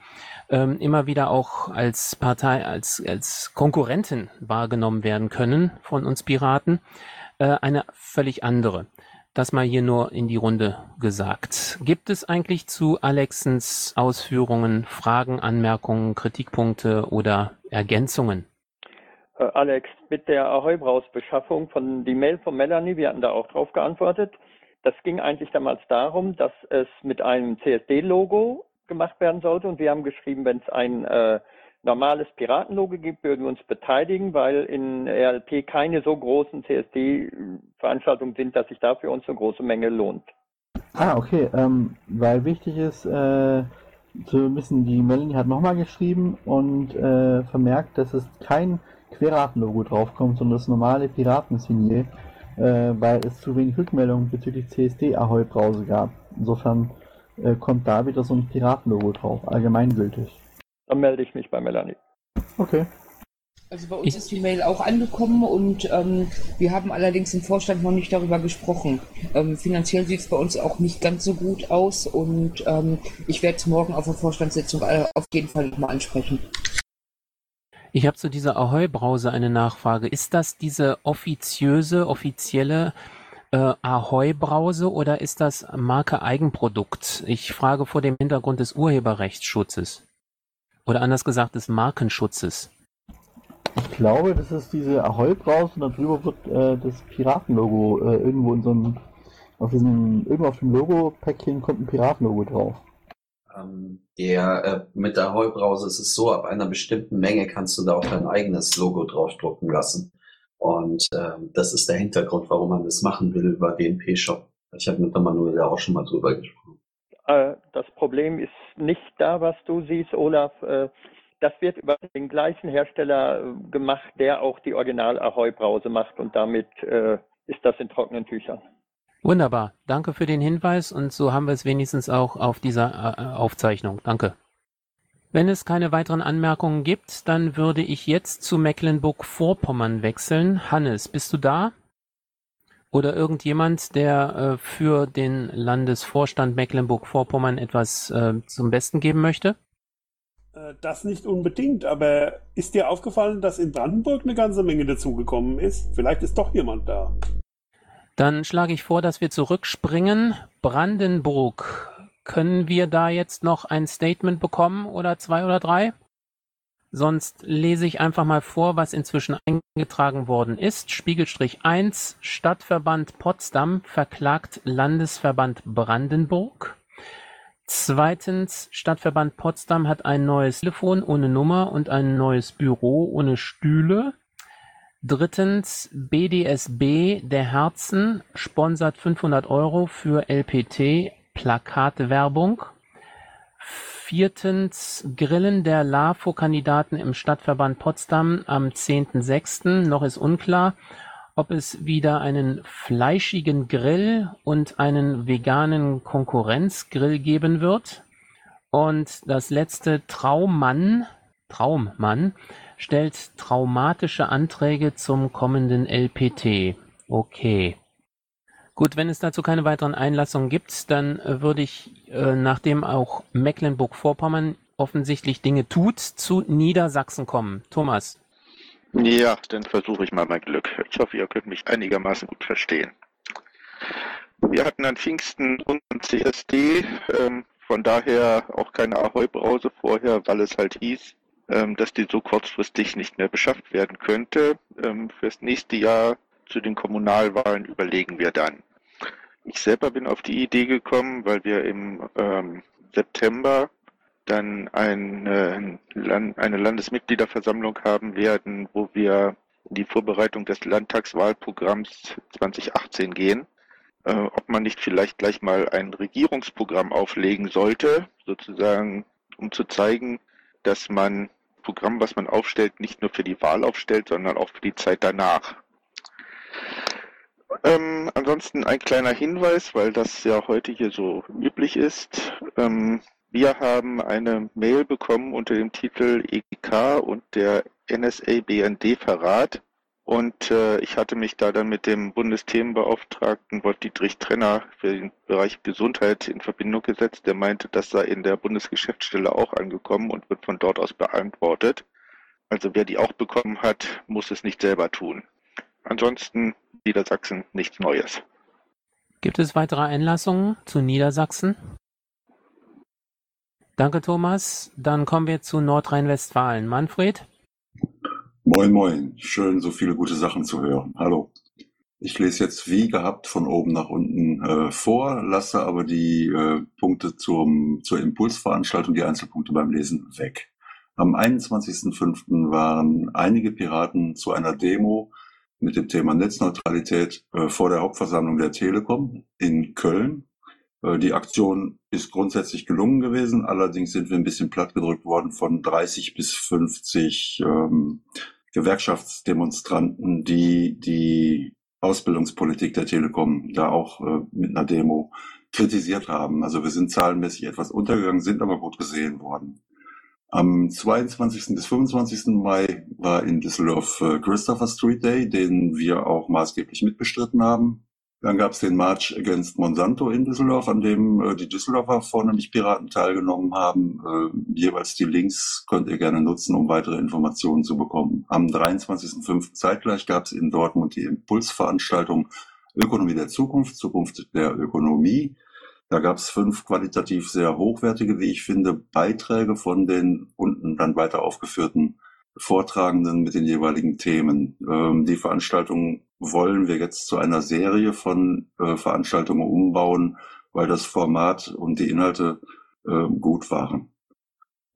ähm, immer wieder auch als Partei, als, als Konkurrenten wahrgenommen werden können von uns Piraten, äh, eine völlig andere. Das mal hier nur in die Runde gesagt. Gibt es eigentlich zu Alexens Ausführungen Fragen, Anmerkungen, Kritikpunkte oder Ergänzungen? Äh, Alex, mit der Ahoi-Braus-Beschaffung von die Mail von Melanie, wir hatten da auch drauf geantwortet. Das ging eigentlich damals darum, dass es mit einem CSD-Logo gemacht werden sollte und wir haben geschrieben, wenn es ein äh, normales Piratenlogo gibt, würden wir uns beteiligen, weil in RLP keine so großen CSD-Veranstaltungen sind, dass sich da für uns eine große Menge lohnt. Ah, okay, ähm, weil wichtig ist äh, zu wissen, die Melanie hat nochmal geschrieben und äh, vermerkt, dass es kein Queraten-Logo draufkommt, sondern das normale Piratensignier, äh, weil es zu wenig Rückmeldungen bezüglich CSD-Ahoi-Brause gab. Insofern äh, kommt da wieder so ein Piraten-Logo drauf, allgemeingültig. Dann melde ich mich bei Melanie. Okay. Also bei uns ich ist die Mail auch angekommen und ähm, wir haben allerdings im Vorstand noch nicht darüber gesprochen. Ähm, finanziell sieht es bei uns auch nicht ganz so gut aus und ähm, ich werde es morgen auf der Vorstandssitzung äh, auf jeden Fall nochmal ansprechen. Ich habe zu dieser Ahoi-Brause eine Nachfrage. Ist das diese offiziöse, offizielle äh, Ahoi-Brause oder ist das Marke Eigenprodukt? Ich frage vor dem Hintergrund des Urheberrechtsschutzes. Oder anders gesagt des Markenschutzes. Ich glaube, das ist diese Ahoi-Brause und darüber wird äh, das Piratenlogo äh, irgendwo in so einem, auf diesem, irgendwo auf dem Logo-Päckchen kommt ein Piratenlogo drauf. Ähm, der, äh, mit der Ahoi-Brause ist es so, ab einer bestimmten Menge kannst du da auch dein eigenes Logo draufdrucken lassen. Und ähm, das ist der Hintergrund, warum man das machen will über den P-Shop. Ich habe mit der Manuela auch schon mal drüber gesprochen. Äh, das Problem ist nicht da, was du siehst, Olaf. Äh, das wird über den gleichen Hersteller äh, gemacht, der auch die Original Ahoi Brause macht und damit ist das in trockenen Tüchern. Wunderbar. Danke für den Hinweis und so haben wir es wenigstens auch auf dieser Aufzeichnung. Danke. Wenn es keine weiteren Anmerkungen gibt, dann würde ich jetzt zu Mecklenburg-Vorpommern wechseln. Hannes, bist du da? Oder irgendjemand, der äh, für den Landesvorstand Mecklenburg-Vorpommern etwas äh, zum Besten geben möchte? Äh, Das nicht unbedingt, aber ist dir aufgefallen, dass in Brandenburg eine ganze Menge dazugekommen ist? Vielleicht ist doch jemand da. Dann schlage ich vor, dass wir zurückspringen. Brandenburg. Können wir da jetzt noch ein Statement bekommen oder zwei oder drei? Sonst lese ich einfach mal vor, was inzwischen eingetragen worden ist. Spiegelstrich 1. Stadtverband Potsdam verklagt Landesverband Brandenburg. Zweitens, Stadtverband Potsdam hat ein neues Telefon ohne Nummer und ein neues Büro ohne Stühle. Drittens, BDSB der Herzen sponsert 500 Euro für LPT Plakatwerbung. Viertens, Grillen der LAFO-Kandidaten im Stadtverband Potsdam am 10.06. Noch ist unklar, ob es wieder einen fleischigen Grill und einen veganen Konkurrenzgrill geben wird. Und das letzte, Traummann, Traummann, stellt traumatische Anträge zum kommenden LPT. Okay. Gut, wenn es dazu keine weiteren Einlassungen gibt, dann äh, würde ich, äh, nachdem auch Mecklenburg-Vorpommern offensichtlich Dinge tut, zu Niedersachsen kommen. Thomas. Ja, dann versuche ich mal mein Glück. Ich hoffe, ihr könnt mich einigermaßen gut verstehen. Wir hatten an Pfingsten unseren CSD, ähm, von daher auch keine Ahoi-Brause vorher, weil es halt hieß, ähm, dass die so kurzfristig nicht mehr beschafft werden könnte. Ähm, fürs nächste Jahr zu den Kommunalwahlen überlegen wir dann. Ich selber bin auf die Idee gekommen, weil wir im ähm, September dann eine, eine Landesmitgliederversammlung haben werden, wo wir in die Vorbereitung des Landtagswahlprogramms 2018 gehen. Äh, ob man nicht vielleicht gleich mal ein Regierungsprogramm auflegen sollte, sozusagen, um zu zeigen, dass man Programm, was man aufstellt, nicht nur für die Wahl aufstellt, sondern auch für die Zeit danach. Ähm, ansonsten ein kleiner Hinweis, weil das ja heute hier so üblich ist. Ähm, wir haben eine Mail bekommen unter dem Titel EGK und der NSA-BND Verrat. Und äh, ich hatte mich da dann mit dem Bundesthemenbeauftragten Wolf-Dietrich Trenner für den Bereich Gesundheit in Verbindung gesetzt. Der meinte, das sei in der Bundesgeschäftsstelle auch angekommen und wird von dort aus beantwortet. Also wer die auch bekommen hat, muss es nicht selber tun. Ansonsten Niedersachsen nichts Neues. Gibt es weitere Einlassungen zu Niedersachsen? Danke, Thomas. Dann kommen wir zu Nordrhein-Westfalen. Manfred? Moin, moin. Schön, so viele gute Sachen zu hören. Hallo. Ich lese jetzt wie gehabt von oben nach unten äh, vor, lasse aber die äh, Punkte zum, zur Impulsveranstaltung, die Einzelpunkte beim Lesen weg. Am 21.05. waren einige Piraten zu einer Demo mit dem Thema Netzneutralität äh, vor der Hauptversammlung der Telekom in Köln. Äh, die Aktion ist grundsätzlich gelungen gewesen, allerdings sind wir ein bisschen plattgedrückt worden von 30 bis 50 ähm, Gewerkschaftsdemonstranten, die die Ausbildungspolitik der Telekom da auch äh, mit einer Demo kritisiert haben. Also wir sind zahlenmäßig etwas untergegangen, sind aber gut gesehen worden. Am 22. bis 25. Mai war in Düsseldorf äh, Christopher Street Day, den wir auch maßgeblich mitbestritten haben. Dann gab es den March Against Monsanto in Düsseldorf, an dem äh, die Düsseldorfer vornehmlich Piraten teilgenommen haben. Äh, jeweils die Links könnt ihr gerne nutzen, um weitere Informationen zu bekommen. Am 23.05. zeitgleich gab es in Dortmund die Impulsveranstaltung Ökonomie der Zukunft, Zukunft der Ökonomie. Da gab es fünf qualitativ sehr hochwertige, wie ich finde, Beiträge von den unten dann weiter aufgeführten Vortragenden mit den jeweiligen Themen. Ähm, die Veranstaltung wollen wir jetzt zu einer Serie von äh, Veranstaltungen umbauen, weil das Format und die Inhalte äh, gut waren.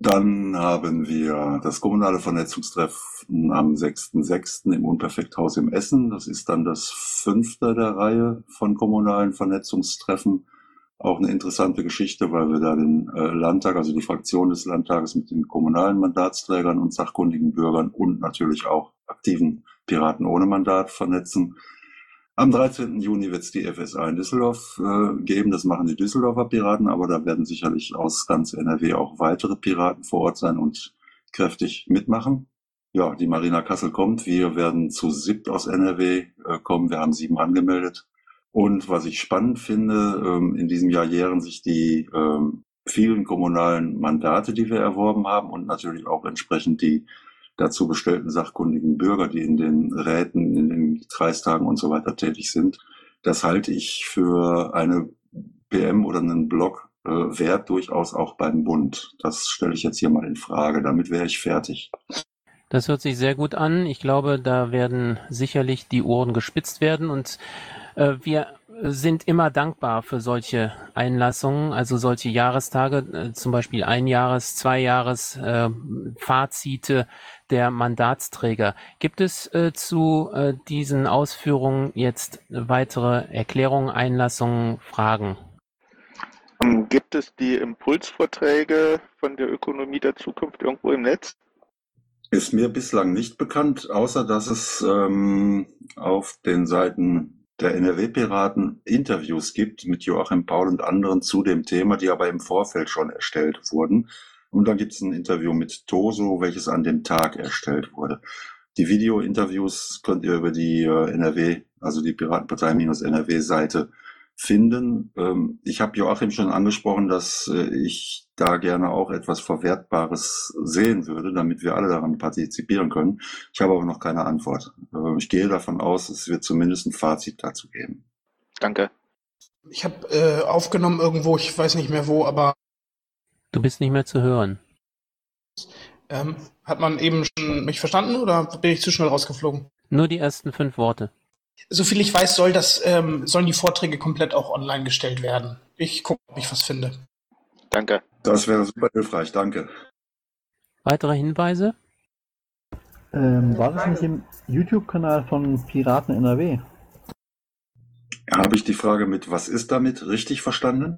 Dann haben wir das kommunale Vernetzungstreffen am 6.6. im Unperfekthaus im Essen. Das ist dann das fünfte der Reihe von kommunalen Vernetzungstreffen auch eine interessante Geschichte, weil wir da den äh, Landtag, also die Fraktion des Landtages mit den kommunalen Mandatsträgern und sachkundigen Bürgern und natürlich auch aktiven Piraten ohne Mandat vernetzen. Am 13. Juni wird es die FSA in Düsseldorf äh, geben. Das machen die Düsseldorfer Piraten, aber da werden sicherlich aus ganz NRW auch weitere Piraten vor Ort sein und kräftig mitmachen. ja, die Marina Kassel kommt. Wir werden zu siebt aus NRW äh, kommen. Wir haben sieben angemeldet. Und was ich spannend finde, ähm, in diesem Jahr jähren sich die ähm, vielen kommunalen Mandate, die wir erworben haben und natürlich auch entsprechend die dazu bestellten sachkundigen Bürger, die in den Räten, in den Kreistagen und so weiter tätig sind. Das halte ich für eine PM oder einen Blog äh, wert, durchaus auch beim Bund. Das stelle ich jetzt hier mal in Frage. Damit wäre ich fertig. Das hört sich sehr gut an. Ich glaube, da werden sicherlich die Ohren gespitzt werden und wir sind immer dankbar für solche Einlassungen, also solche Jahrestage, äh, zum Beispiel ein Jahres, zwei Jahres äh, Fazite der Mandatsträger. Gibt es äh, zu äh, diesen Ausführungen jetzt weitere Erklärungen, Einlassungen, Fragen? Ähm, gibt es die Impulsvorträge von der Ökonomie der Zukunft irgendwo im Netz? Ist mir bislang nicht bekannt, außer dass es ähm, auf den Seiten der NRW-Piraten Interviews gibt mit Joachim Paul und anderen zu dem Thema, die aber im Vorfeld schon erstellt wurden. Und dann gibt es ein Interview mit Toso, welches an dem Tag erstellt wurde. Die Video-Interviews könnt ihr über die äh, NRW, also die Piratenpartei-NRW-Seite finden. Ähm, ich habe Joachim schon angesprochen, dass äh, ich da gerne auch etwas Verwertbares sehen würde, damit wir alle daran partizipieren können. Ich habe aber noch keine Antwort. Äh, ich gehe davon aus, es wird zumindest ein Fazit dazu geben. Danke. Ich habe äh, aufgenommen irgendwo, ich weiß nicht mehr wo, aber. Du bist nicht mehr zu hören. Ähm, hat man eben schon mich verstanden oder bin ich zu schnell rausgeflogen? Nur die ersten fünf Worte. Soviel ich weiß, soll das, ähm, sollen die Vorträge komplett auch online gestellt werden. Ich gucke, ob ich was finde. Danke. Das wäre super hilfreich, danke. Weitere Hinweise? Ähm, war das nicht im YouTube-Kanal von Piraten NRW? Habe ich die Frage mit Was ist damit richtig verstanden?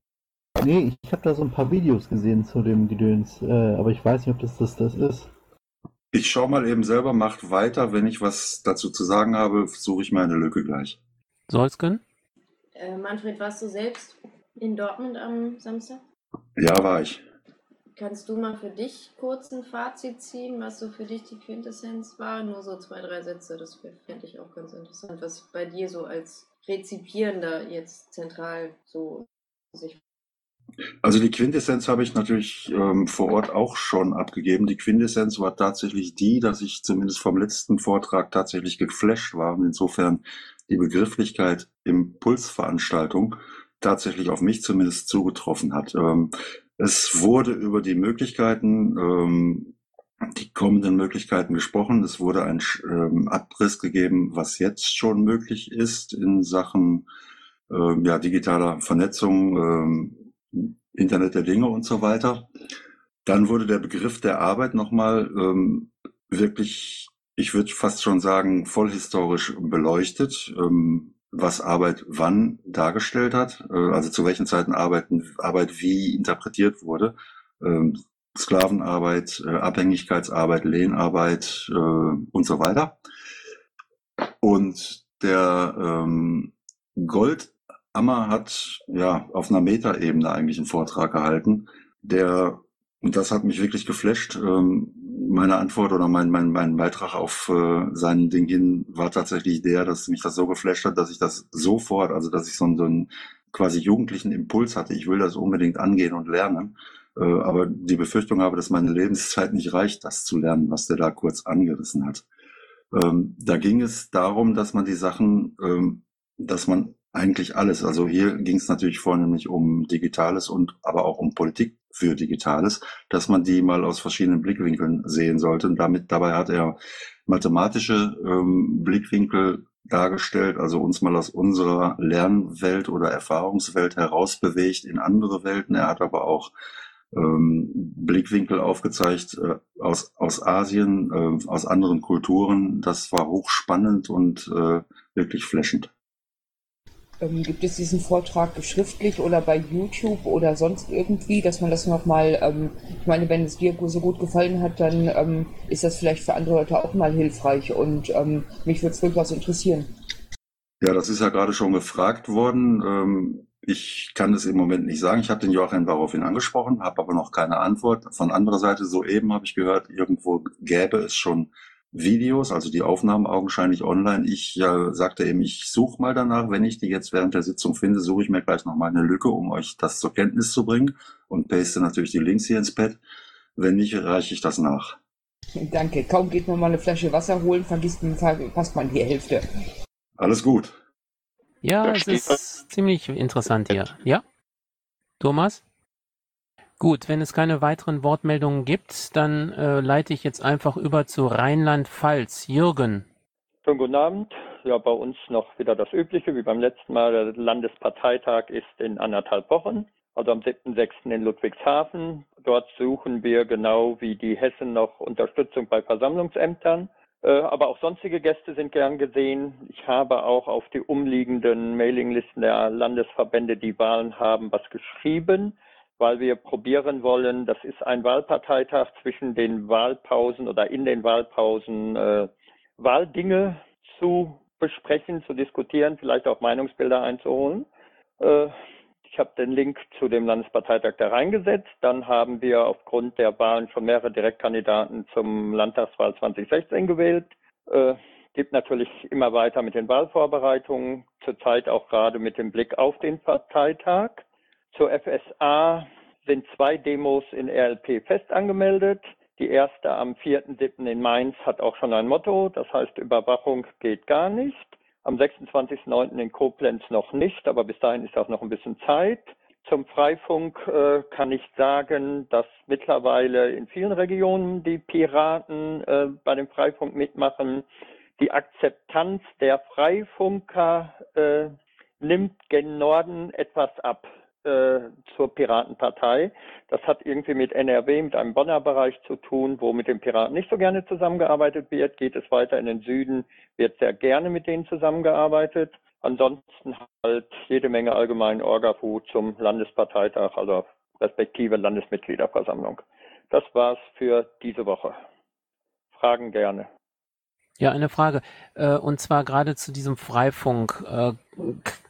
Nee, ich habe da so ein paar Videos gesehen zu dem Gedöns, äh, aber ich weiß nicht, ob das das, das ist. Ich schaue mal eben selber, macht weiter. Wenn ich was dazu zu sagen habe, suche ich meine Lücke gleich. Soll's Äh, Manfred, warst du selbst in Dortmund am Samstag? Ja, war ich. Kannst du mal für dich kurz ein Fazit ziehen, was so für dich die Quintessenz war? Nur so zwei, drei Sätze, das fände ich auch ganz interessant, was bei dir so als Rezipierender jetzt zentral so sich also die Quintessenz habe ich natürlich ähm, vor Ort auch schon abgegeben. Die Quintessenz war tatsächlich die, dass ich zumindest vom letzten Vortrag tatsächlich geflasht war und insofern die Begrifflichkeit Impulsveranstaltung tatsächlich auf mich zumindest zugetroffen hat. Ähm, es wurde über die Möglichkeiten, ähm, die kommenden Möglichkeiten gesprochen. Es wurde ein ähm, Abriss gegeben, was jetzt schon möglich ist in Sachen ähm, ja, digitaler Vernetzung, ähm, Internet der Dinge und so weiter. Dann wurde der Begriff der Arbeit nochmal ähm, wirklich, ich würde fast schon sagen, vollhistorisch beleuchtet, ähm, was Arbeit wann dargestellt hat, äh, also zu welchen Zeiten Arbeiten, Arbeit wie interpretiert wurde. Ähm, Sklavenarbeit, äh, Abhängigkeitsarbeit, Lehnarbeit äh, und so weiter. Und der ähm, Gold Ammer hat ja auf einer Metaebene eigentlich einen Vortrag gehalten, der, und das hat mich wirklich geflasht, ähm, meine Antwort oder mein, mein, mein Beitrag auf äh, sein Ding hin war tatsächlich der, dass mich das so geflasht hat, dass ich das sofort, also dass ich so einen, so einen quasi jugendlichen Impuls hatte, ich will das unbedingt angehen und lernen, äh, aber die Befürchtung habe, dass meine Lebenszeit nicht reicht, das zu lernen, was der da kurz angerissen hat. Ähm, da ging es darum, dass man die Sachen, ähm, dass man eigentlich alles. Also hier ging es natürlich vornehmlich um Digitales und aber auch um Politik für Digitales, dass man die mal aus verschiedenen Blickwinkeln sehen sollte. Und damit dabei hat er mathematische ähm, Blickwinkel dargestellt, also uns mal aus unserer Lernwelt oder Erfahrungswelt herausbewegt in andere Welten. Er hat aber auch ähm, Blickwinkel aufgezeigt äh, aus, aus Asien, äh, aus anderen Kulturen. Das war hochspannend und äh, wirklich flashend. Ähm, gibt es diesen Vortrag schriftlich oder bei YouTube oder sonst irgendwie, dass man das nochmal, ähm, ich meine, wenn es dir so gut gefallen hat, dann ähm, ist das vielleicht für andere Leute auch mal hilfreich und ähm, mich würde es durchaus interessieren. Ja, das ist ja gerade schon gefragt worden. Ähm, ich kann das im Moment nicht sagen. Ich habe den Joachim daraufhin angesprochen, habe aber noch keine Antwort. Von anderer Seite, soeben habe ich gehört, irgendwo gäbe es schon Videos, also die Aufnahmen augenscheinlich online. Ich äh, sagte eben, ich suche mal danach. Wenn ich die jetzt während der Sitzung finde, suche ich mir gleich nochmal eine Lücke, um euch das zur Kenntnis zu bringen und paste natürlich die Links hier ins Pad. Wenn nicht, reiche ich das nach. Danke. Kaum geht man mal eine Flasche Wasser holen, vergisst man, verpasst man die Hälfte. Alles gut. Ja, es ist ziemlich interessant hier. Ja? Thomas? Gut, wenn es keine weiteren Wortmeldungen gibt, dann äh, leite ich jetzt einfach über zu Rheinland-Pfalz. Jürgen. Schönen guten Abend. Ja, bei uns noch wieder das Übliche, wie beim letzten Mal. Der Landesparteitag ist in anderthalb Wochen, also am 7.6. in Ludwigshafen. Dort suchen wir genau wie die Hessen noch Unterstützung bei Versammlungsämtern. Äh, aber auch sonstige Gäste sind gern gesehen. Ich habe auch auf die umliegenden Mailinglisten der Landesverbände, die Wahlen haben, was geschrieben weil wir probieren wollen, das ist ein Wahlparteitag zwischen den Wahlpausen oder in den Wahlpausen äh, Wahldinge zu besprechen, zu diskutieren, vielleicht auch Meinungsbilder einzuholen. Äh, ich habe den Link zu dem Landesparteitag da reingesetzt. Dann haben wir aufgrund der Wahlen schon mehrere Direktkandidaten zum Landtagswahl 2016 gewählt. Äh, gibt natürlich immer weiter mit den Wahlvorbereitungen, zurzeit auch gerade mit dem Blick auf den Parteitag. Zur FSA sind zwei Demos in RLP fest angemeldet. Die erste am 4.7. in Mainz hat auch schon ein Motto, das heißt Überwachung geht gar nicht. Am 26.9. in Koblenz noch nicht, aber bis dahin ist auch noch ein bisschen Zeit. Zum Freifunk äh, kann ich sagen, dass mittlerweile in vielen Regionen die Piraten äh, bei dem Freifunk mitmachen. Die Akzeptanz der Freifunker äh, nimmt gen Norden etwas ab. Äh, zur Piratenpartei. Das hat irgendwie mit NRW, mit einem Bonner Bereich zu tun, wo mit den Piraten nicht so gerne zusammengearbeitet wird. Geht es weiter in den Süden, wird sehr gerne mit denen zusammengearbeitet. Ansonsten halt jede Menge allgemeinen Orgafu zum Landesparteitag, also respektive Landesmitgliederversammlung. Das war's für diese Woche. Fragen gerne. Ja, eine Frage. Äh, und zwar gerade zu diesem Freifunk. Äh,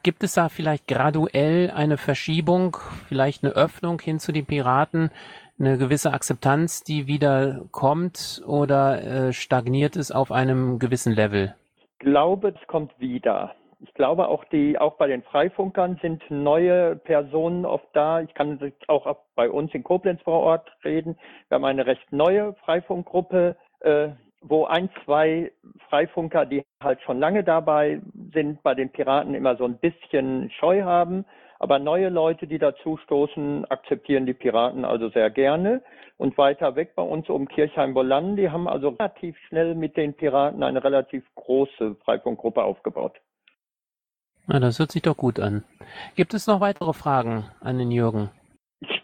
gibt es da vielleicht graduell eine Verschiebung, vielleicht eine Öffnung hin zu den Piraten, eine gewisse Akzeptanz, die wieder kommt oder äh, stagniert es auf einem gewissen Level? Ich glaube, es kommt wieder. Ich glaube auch die, auch bei den Freifunkern sind neue Personen oft da. Ich kann auch bei uns in Koblenz vor Ort reden. Wir haben eine recht neue Freifunkgruppe wo ein, zwei Freifunker, die halt schon lange dabei sind, bei den Piraten immer so ein bisschen Scheu haben. Aber neue Leute, die dazustoßen, akzeptieren die Piraten also sehr gerne. Und weiter weg bei uns um Kirchheim-Bolanden, die haben also relativ schnell mit den Piraten eine relativ große Freifunkgruppe aufgebaut. Na, das hört sich doch gut an. Gibt es noch weitere Fragen an den Jürgen?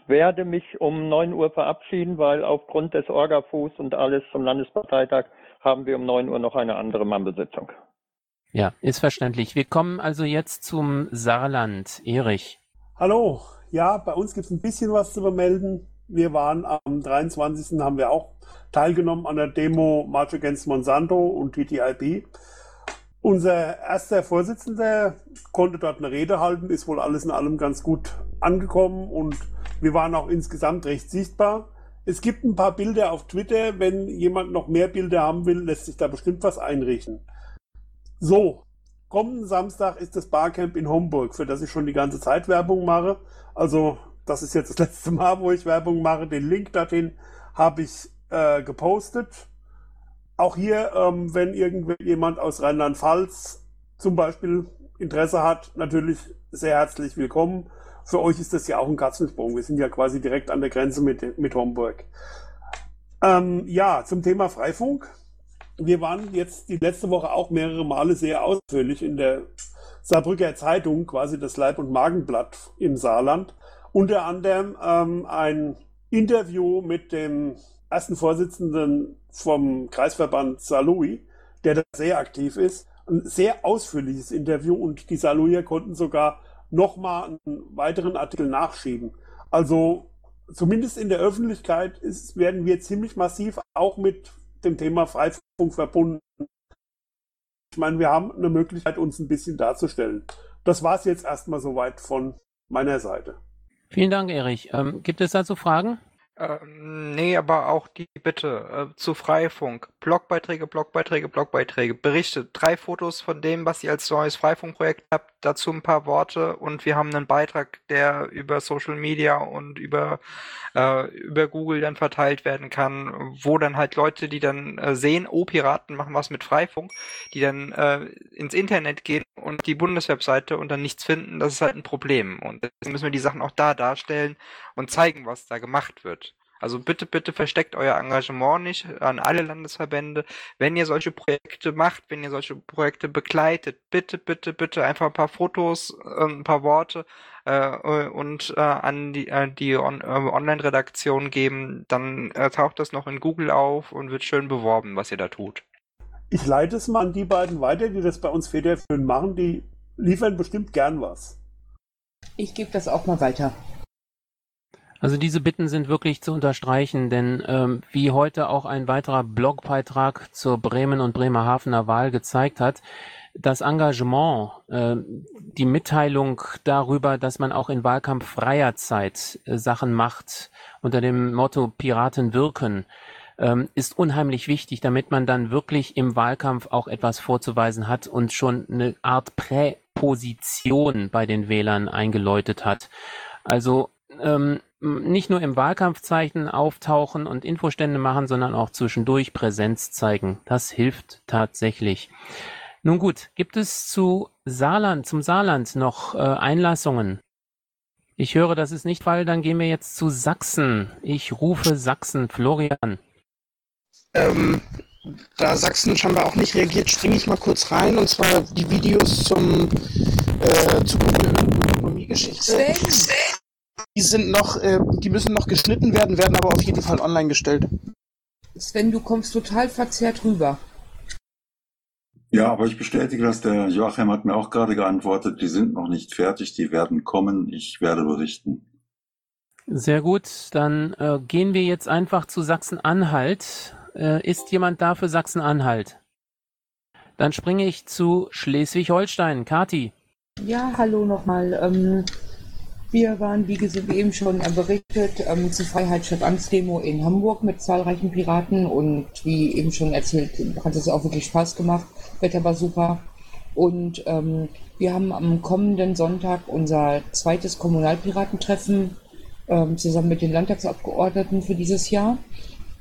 Ich werde mich um 9 Uhr verabschieden, weil aufgrund des Orgafuß und alles zum Landesparteitag haben wir um 9 Uhr noch eine andere Mannbesitzung. Ja, ist verständlich. Wir kommen also jetzt zum Saarland. Erich. Hallo. Ja, bei uns gibt es ein bisschen was zu vermelden. Wir waren am 23. haben wir auch teilgenommen an der Demo March Against Monsanto und TTIP. Unser erster Vorsitzender konnte dort eine Rede halten, ist wohl alles in allem ganz gut angekommen und wir waren auch insgesamt recht sichtbar. Es gibt ein paar Bilder auf Twitter. Wenn jemand noch mehr Bilder haben will, lässt sich da bestimmt was einrichten. So, kommenden Samstag ist das Barcamp in Homburg, für das ich schon die ganze Zeit Werbung mache. Also, das ist jetzt das [laughs] letzte Mal, wo ich Werbung mache. Den Link dorthin habe ich äh, gepostet. Auch hier, ähm, wenn irgendjemand aus Rheinland-Pfalz zum Beispiel Interesse hat, natürlich sehr herzlich willkommen für euch ist das ja auch ein Katzensprung. Wir sind ja quasi direkt an der Grenze mit, mit Homburg. Ähm, ja, zum Thema Freifunk. Wir waren jetzt die letzte Woche auch mehrere Male sehr ausführlich in der Saarbrücker Zeitung, quasi das Leib- und Magenblatt im Saarland. Unter anderem ähm, ein Interview mit dem ersten Vorsitzenden vom Kreisverband Saarlouis, der da sehr aktiv ist. Ein sehr ausführliches Interview und die Saarlouier konnten sogar nochmal einen weiteren Artikel nachschieben. Also zumindest in der Öffentlichkeit ist, werden wir ziemlich massiv auch mit dem Thema Freifunk verbunden. Ich meine, wir haben eine Möglichkeit, uns ein bisschen darzustellen. Das war es jetzt erstmal soweit von meiner Seite. Vielen Dank, Erich. Ähm, gibt es dazu Fragen? Ähm, nee, aber auch die Bitte äh, zu Freifunk. Blogbeiträge, Blogbeiträge, Blogbeiträge. Berichte. Drei Fotos von dem, was ihr als neues Freifunkprojekt habt. Dazu ein paar Worte und wir haben einen Beitrag, der über Social Media und über, äh, über Google dann verteilt werden kann, wo dann halt Leute, die dann äh, sehen, oh, Piraten machen was mit Freifunk, die dann äh, ins Internet gehen und die Bundeswebseite und dann nichts finden, das ist halt ein Problem. Und deswegen müssen wir die Sachen auch da darstellen und zeigen, was da gemacht wird. Also bitte, bitte versteckt euer Engagement nicht an alle Landesverbände. Wenn ihr solche Projekte macht, wenn ihr solche Projekte begleitet, bitte, bitte, bitte einfach ein paar Fotos, äh, ein paar Worte äh, und äh, an die, äh, die on, äh, Online-Redaktion geben. Dann äh, taucht das noch in Google auf und wird schön beworben, was ihr da tut. Ich leite es mal an die beiden weiter, die das bei uns federführend machen. Die liefern bestimmt gern was. Ich gebe das auch mal weiter. Also diese Bitten sind wirklich zu unterstreichen, denn ähm, wie heute auch ein weiterer Blogbeitrag zur Bremen und Bremerhavener Wahl gezeigt hat, das Engagement, äh, die Mitteilung darüber, dass man auch in wahlkampffreier Zeit äh, Sachen macht, unter dem Motto Piraten wirken, ähm, ist unheimlich wichtig, damit man dann wirklich im Wahlkampf auch etwas vorzuweisen hat und schon eine Art Präposition bei den Wählern eingeläutet hat. Also ähm, nicht nur im Wahlkampfzeichen auftauchen und Infostände machen, sondern auch zwischendurch Präsenz zeigen. Das hilft tatsächlich. Nun gut, gibt es zu Saarland, zum Saarland noch äh, Einlassungen? Ich höre, das ist nicht Fall, dann gehen wir jetzt zu Sachsen. Ich rufe Sachsen, Florian. Ähm, da Sachsen scheinbar auch nicht reagiert, springe ich mal kurz rein und zwar die Videos zum äh, zur Ökonomie-Geschichte. Die sind noch, äh, die müssen noch geschnitten werden, werden aber auf jeden Fall online gestellt. Sven, du kommst total verzerrt rüber. Ja, aber ich bestätige das. Der Joachim hat mir auch gerade geantwortet, die sind noch nicht fertig, die werden kommen. Ich werde berichten. Sehr gut, dann äh, gehen wir jetzt einfach zu Sachsen-Anhalt. Äh, ist jemand da für Sachsen-Anhalt? Dann springe ich zu Schleswig-Holstein. Kati. Ja, hallo nochmal. Ähm, wir waren, wie eben schon berichtet, ähm, zur Freiheit statt Angst-Demo in Hamburg mit zahlreichen Piraten und wie eben schon erzählt, hat es auch wirklich Spaß gemacht. Wetter war super. Und ähm, wir haben am kommenden Sonntag unser zweites Kommunalpiratentreffen ähm, zusammen mit den Landtagsabgeordneten für dieses Jahr.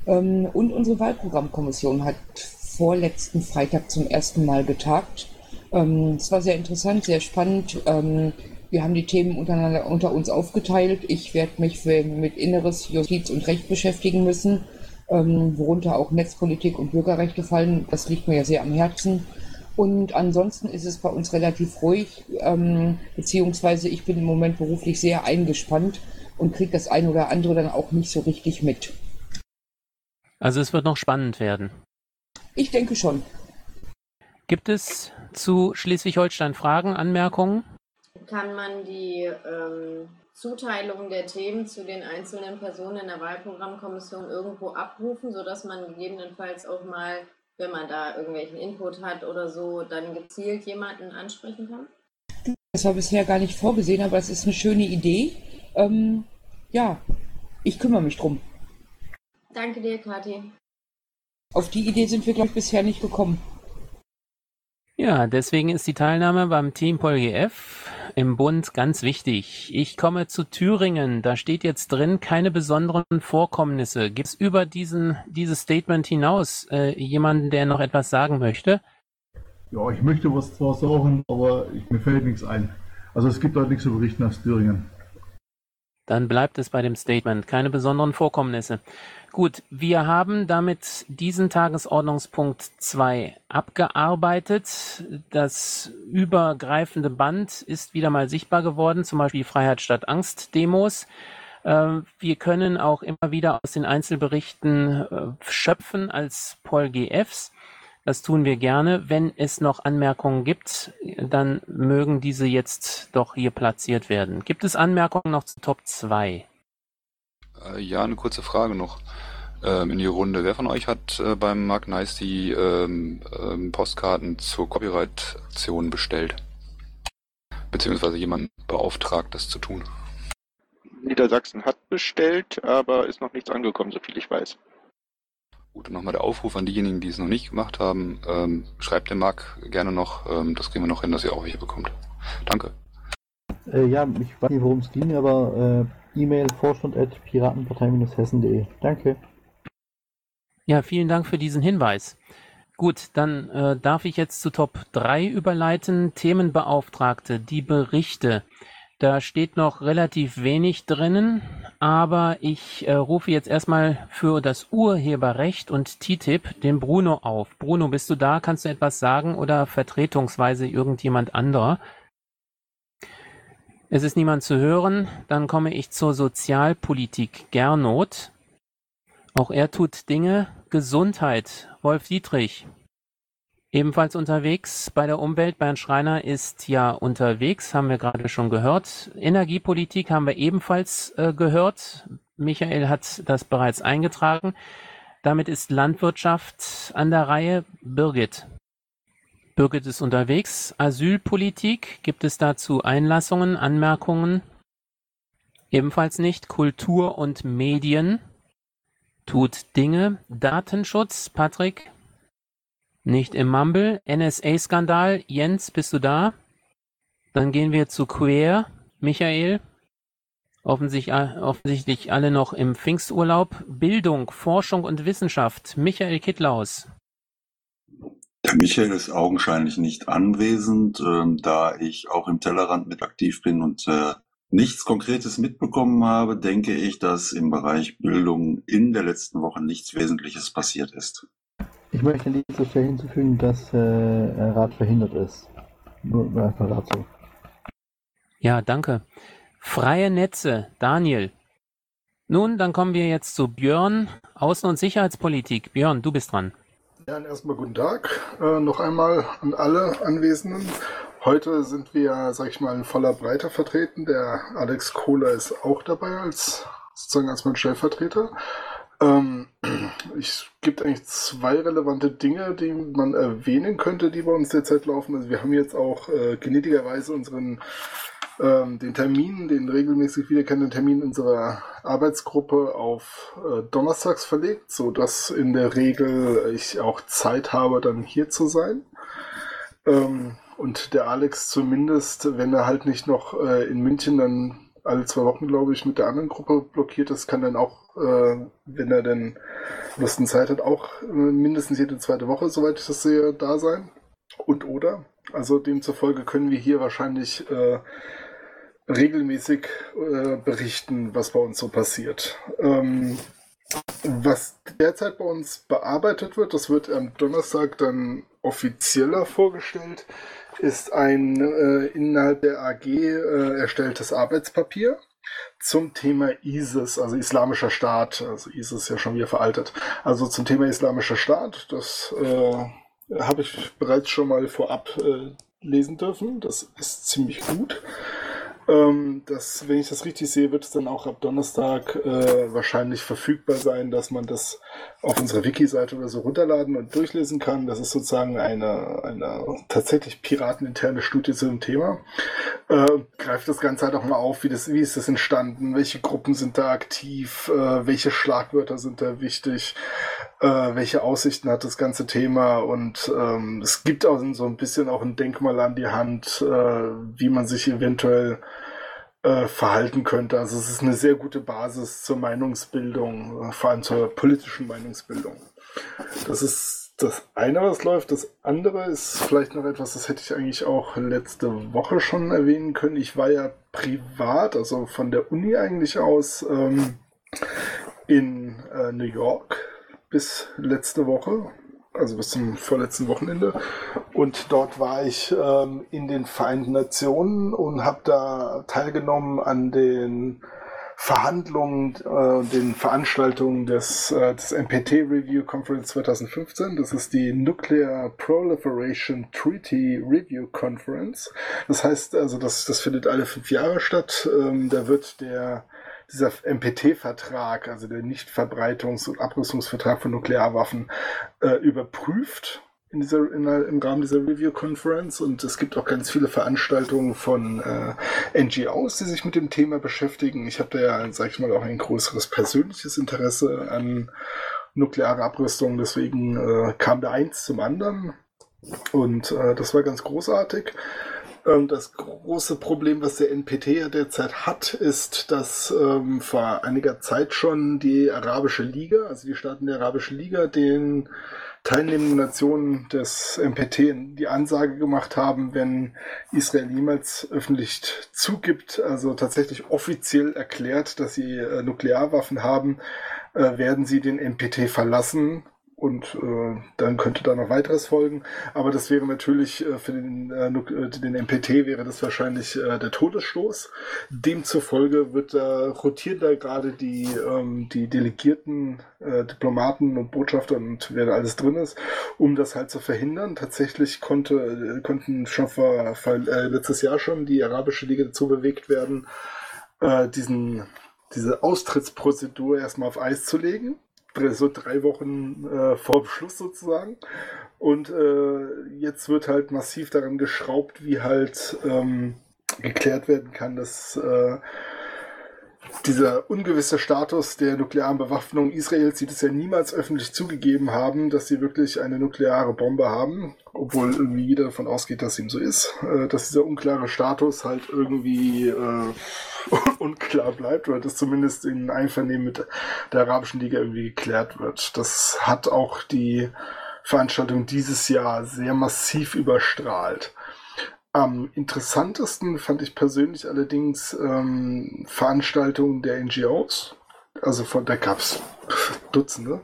Ähm, und unsere Wahlprogrammkommission hat vorletzten Freitag zum ersten Mal getagt. Ähm, es war sehr interessant, sehr spannend. Wir haben die Themen untereinander, unter uns aufgeteilt. Ich werde mich mit Inneres, Justiz und Recht beschäftigen müssen, ähm, worunter auch Netzpolitik und Bürgerrechte fallen. Das liegt mir ja sehr am Herzen. Und ansonsten ist es bei uns relativ ruhig, ähm, beziehungsweise ich bin im Moment beruflich sehr eingespannt und kriege das ein oder andere dann auch nicht so richtig mit. Also es wird noch spannend werden. Ich denke schon. Gibt es zu Schleswig-Holstein Fragen, Anmerkungen? Kann man die ähm, Zuteilung der Themen zu den einzelnen Personen in der Wahlprogrammkommission irgendwo abrufen, sodass man gegebenenfalls auch mal, wenn man da irgendwelchen Input hat oder so, dann gezielt jemanden ansprechen kann? Das war bisher gar nicht vorgesehen, aber es ist eine schöne Idee. Ähm, ja, ich kümmere mich drum. Danke dir, Kathi. Auf die Idee sind wir, glaube ich, bisher nicht gekommen. Ja, deswegen ist die Teilnahme beim Team PolGF im Bund ganz wichtig. Ich komme zu Thüringen. Da steht jetzt drin, keine besonderen Vorkommnisse. Gibt es über diesen, dieses Statement hinaus äh, jemanden, der noch etwas sagen möchte? Ja, ich möchte was zwar sagen, aber ich, mir fällt nichts ein. Also es gibt dort nichts zu berichten aus Thüringen. Dann bleibt es bei dem Statement. Keine besonderen Vorkommnisse. Gut, wir haben damit diesen Tagesordnungspunkt 2 abgearbeitet. Das übergreifende Band ist wieder mal sichtbar geworden, zum Beispiel Freiheit statt Angst Demos. Ähm, wir können auch immer wieder aus den Einzelberichten äh, schöpfen als Paul GFs. Das tun wir gerne. Wenn es noch Anmerkungen gibt, dann mögen diese jetzt doch hier platziert werden. Gibt es Anmerkungen noch zu Top 2? Äh, ja, eine kurze Frage noch ähm, in die Runde. Wer von euch hat äh, beim Mark Nice die ähm, ähm, Postkarten zur Copyright-Aktion bestellt? Beziehungsweise jemanden beauftragt, das zu tun? Niedersachsen hat bestellt, aber ist noch nichts angekommen, soviel ich weiß. Gut, und nochmal der Aufruf an diejenigen, die es noch nicht gemacht haben. Ähm, schreibt den Marc gerne noch. Ähm, das kriegen wir noch hin, dass ihr auch welche bekommt. Danke. Äh, ja, ich weiß nicht, worum es ging, aber äh, E-Mail vorstand.piratenpartei-hessen.de. Danke. Ja, vielen Dank für diesen Hinweis. Gut, dann äh, darf ich jetzt zu Top 3 überleiten. Themenbeauftragte, die Berichte. Da steht noch relativ wenig drinnen, aber ich äh, rufe jetzt erstmal für das Urheberrecht und TTIP den Bruno auf. Bruno, bist du da? Kannst du etwas sagen oder vertretungsweise irgendjemand anderer? Es ist niemand zu hören. Dann komme ich zur Sozialpolitik. Gernot. Auch er tut Dinge. Gesundheit. Wolf Dietrich. Ebenfalls unterwegs bei der Umwelt. Bernd Schreiner ist ja unterwegs, haben wir gerade schon gehört. Energiepolitik haben wir ebenfalls äh, gehört. Michael hat das bereits eingetragen. Damit ist Landwirtschaft an der Reihe. Birgit. Birgit ist unterwegs. Asylpolitik. Gibt es dazu Einlassungen, Anmerkungen? Ebenfalls nicht. Kultur und Medien. Tut Dinge. Datenschutz. Patrick. Nicht im Mumble. NSA-Skandal. Jens, bist du da? Dann gehen wir zu Queer. Michael. Offensichtlich, offensichtlich alle noch im Pfingsturlaub. Bildung, Forschung und Wissenschaft. Michael Kittlaus. Der Michael ist augenscheinlich nicht anwesend, äh, da ich auch im Tellerrand mit aktiv bin und äh, nichts Konkretes mitbekommen habe, denke ich, dass im Bereich Bildung in der letzten Woche nichts Wesentliches passiert ist. Ich möchte an dieser Stelle hinzufügen, dass äh, Rat verhindert ist. Nur einfach dazu. Ja, danke. Freie Netze, Daniel. Nun, dann kommen wir jetzt zu Björn, Außen- und Sicherheitspolitik. Björn, du bist dran. Ja, erstmal guten Tag. Äh, noch einmal an alle Anwesenden. Heute sind wir, sag ich mal, in voller Breite vertreten. Der Alex Kohler ist auch dabei als sozusagen als mein Stellvertreter. Ähm, [clears throat] es gibt eigentlich zwei relevante Dinge, die man erwähnen könnte, die bei uns derzeit laufen. Also wir haben jetzt auch äh, gnädigerweise unseren ähm, den Termin, den regelmäßig wiederkehrenden Termin unserer Arbeitsgruppe auf äh, Donnerstags verlegt, so dass in der Regel ich auch Zeit habe, dann hier zu sein. Ähm, und der Alex zumindest, wenn er halt nicht noch äh, in München dann alle zwei Wochen, glaube ich, mit der anderen Gruppe blockiert ist, kann dann auch, äh, wenn er denn Lust und Zeit hat, auch äh, mindestens jede zweite Woche, soweit ich das sehe, da sein. Und oder. Also demzufolge können wir hier wahrscheinlich äh, regelmäßig äh, berichten, was bei uns so passiert. Ähm, was derzeit bei uns bearbeitet wird, das wird am Donnerstag dann offizieller vorgestellt, ist ein äh, innerhalb der AG äh, erstelltes Arbeitspapier zum Thema ISIS, also Islamischer Staat. Also ISIS ist ja schon wieder veraltet. Also zum Thema Islamischer Staat, das äh, habe ich bereits schon mal vorab äh, lesen dürfen. Das ist ziemlich gut. Ähm, das, wenn ich das richtig sehe, wird es dann auch ab Donnerstag äh, wahrscheinlich verfügbar sein, dass man das auf unserer Wiki-Seite oder so runterladen und durchlesen kann. Das ist sozusagen eine, eine tatsächlich pirateninterne Studie zu dem Thema. Äh, greift das Ganze halt auch mal auf, wie, das, wie ist das entstanden, welche Gruppen sind da aktiv, äh, welche Schlagwörter sind da wichtig, äh, welche Aussichten hat das ganze Thema und ähm, es gibt auch so ein bisschen auch ein Denkmal an die Hand, äh, wie man sich eventuell äh, verhalten könnte. Also es ist eine sehr gute Basis zur Meinungsbildung, äh, vor allem zur politischen Meinungsbildung. Das ist das eine, was läuft. Das andere ist vielleicht noch etwas, das hätte ich eigentlich auch letzte Woche schon erwähnen können. Ich war ja privat, also von der Uni eigentlich aus, ähm, in äh, New York bis letzte Woche also bis zum vorletzten Wochenende. Und dort war ich ähm, in den Vereinten Nationen und habe da teilgenommen an den Verhandlungen, äh, den Veranstaltungen des, äh, des NPT Review Conference 2015. Das ist die Nuclear Proliferation Treaty Review Conference. Das heißt also, das, das findet alle fünf Jahre statt. Ähm, da wird der dieser NPT-Vertrag, also der Nichtverbreitungs- und Abrüstungsvertrag von Nuklearwaffen, äh, überprüft in dieser, in, im Rahmen dieser Review Conference und es gibt auch ganz viele Veranstaltungen von äh, NGOs, die sich mit dem Thema beschäftigen. Ich habe da ja, sag ich mal, auch ein größeres persönliches Interesse an nukleare Abrüstung, deswegen äh, kam da eins zum anderen und äh, das war ganz großartig. Ähm, das große Problem, was der NPT ja derzeit hat, ist, dass ähm, vor einiger Zeit schon die Arabische Liga, also die Staaten der Arabischen Liga, den teilnehmenden Nationen des NPT die Ansage gemacht haben, wenn Israel niemals öffentlich zugibt, also tatsächlich offiziell erklärt, dass sie äh, Nuklearwaffen haben, äh, werden sie den NPT verlassen und äh, dann könnte da noch weiteres folgen. Aber das wäre natürlich äh, für den, äh, äh den MPT wäre das wahrscheinlich äh, der Todesstoß. Demzufolge wird da rotieren da gerade die ähm, die Delegierten, äh, Diplomaten und Botschafter und wer da alles drin ist, um das halt zu verhindern. Tatsächlich konnte äh, konnten schon vor, vor äh, letztes Jahr schon die arabische Liga dazu bewegt werden, äh, diesen diese Austrittsprozedur erstmal auf Eis zu legen so drei Wochen äh, vor Beschluss sozusagen. Und äh, jetzt wird halt massiv daran geschraubt, wie halt ähm, geklärt werden kann, dass äh, dieser ungewisse Status der nuklearen Bewaffnung Israels, die das ja niemals öffentlich zugegeben haben, dass sie wirklich eine nukleare Bombe haben, obwohl irgendwie jeder davon ausgeht, dass ihm so ist, äh, dass dieser unklare Status halt irgendwie äh, [laughs] unklar bleibt oder dass zumindest in Einvernehmen mit der Arabischen Liga irgendwie geklärt wird. Das hat auch die Veranstaltung dieses Jahr sehr massiv überstrahlt. Am interessantesten fand ich persönlich allerdings ähm, Veranstaltungen der NGOs. Also von da gab es [laughs] Dutzende.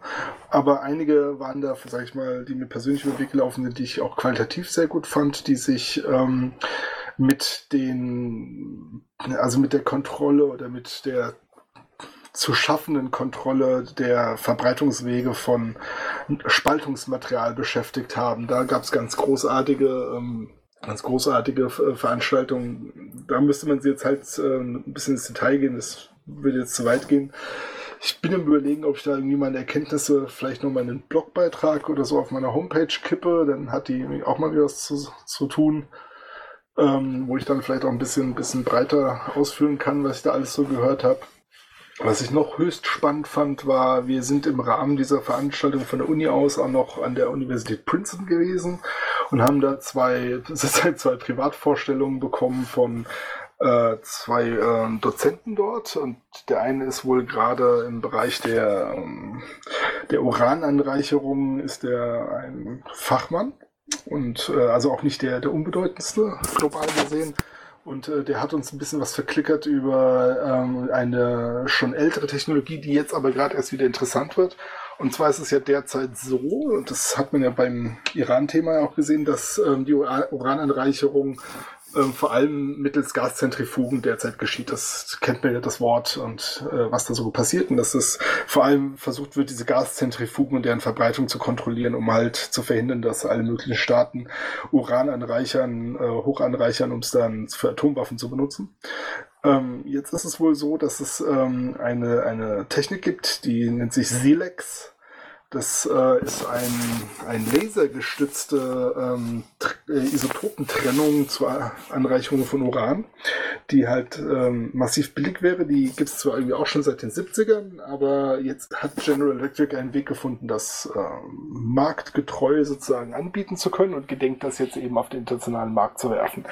Aber einige waren da, sag ich mal, die mir persönlich über den Weg gelaufen sind, die ich auch qualitativ sehr gut fand, die sich ähm, mit den, also mit der Kontrolle oder mit der zu schaffenden Kontrolle der Verbreitungswege von Spaltungsmaterial beschäftigt haben. Da gab es ganz großartige ähm, ganz großartige äh, Veranstaltung. Da müsste man sie jetzt halt äh, ein bisschen ins Detail gehen. Das würde jetzt zu weit gehen. Ich bin im Überlegen, ob ich da irgendwie meine Erkenntnisse vielleicht noch mal in einen Blogbeitrag oder so auf meiner Homepage kippe. Dann hat die auch mal wieder was zu, zu tun, ähm, wo ich dann vielleicht auch ein bisschen, ein bisschen breiter ausführen kann, was ich da alles so gehört habe. Was ich noch höchst spannend fand, war, wir sind im Rahmen dieser Veranstaltung von der Uni aus auch noch an der Universität Princeton gewesen und haben da zwei, [laughs] zwei Privatvorstellungen bekommen von äh, zwei äh, Dozenten dort und der eine ist wohl gerade im Bereich der, ähm, der Urananreicherung ist der ein Fachmann und äh, also auch nicht der, der unbedeutendste global gesehen und äh, der hat uns ein bisschen was verklickert über ähm, eine schon ältere Technologie, die jetzt aber gerade erst wieder interessant wird. Und zwar ist es ja derzeit so, und das hat man ja beim Iran-Thema auch gesehen, dass ähm, die Urananreicherung ähm, vor allem mittels Gaszentrifugen derzeit geschieht. Das kennt man ja das Wort und äh, was da so passiert. Und dass es vor allem versucht wird, diese Gaszentrifugen und deren Verbreitung zu kontrollieren, um halt zu verhindern, dass alle möglichen Staaten Uran anreichern, äh, hoch anreichern, um es dann für Atomwaffen zu benutzen. Ähm, jetzt ist es wohl so, dass es ähm, eine, eine Technik gibt, die nennt sich Silex. Das äh, ist ein, ein lasergestützte ähm, äh, Isotopentrennung zur Anreicherung von Uran, die halt ähm, massiv billig wäre. Die gibt es zwar irgendwie auch schon seit den 70ern, aber jetzt hat General Electric einen Weg gefunden, das äh, marktgetreu sozusagen anbieten zu können und gedenkt das jetzt eben auf den internationalen Markt zu werfen.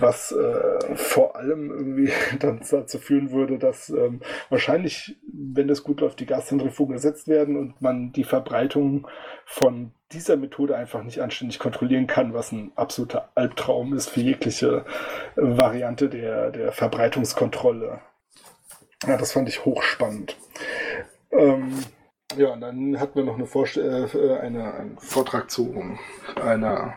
Was äh, vor allem irgendwie [laughs] dann dazu führen würde, dass ähm, wahrscheinlich, wenn das gut läuft, die Gaszentrifugen ersetzt werden und man die die Verbreitung von dieser Methode einfach nicht anständig kontrollieren kann, was ein absoluter Albtraum ist für jegliche Variante der, der Verbreitungskontrolle. Ja, das fand ich hochspannend. Ähm, ja, und dann hatten wir noch eine, Vorst äh, eine einen Vortrag zu einer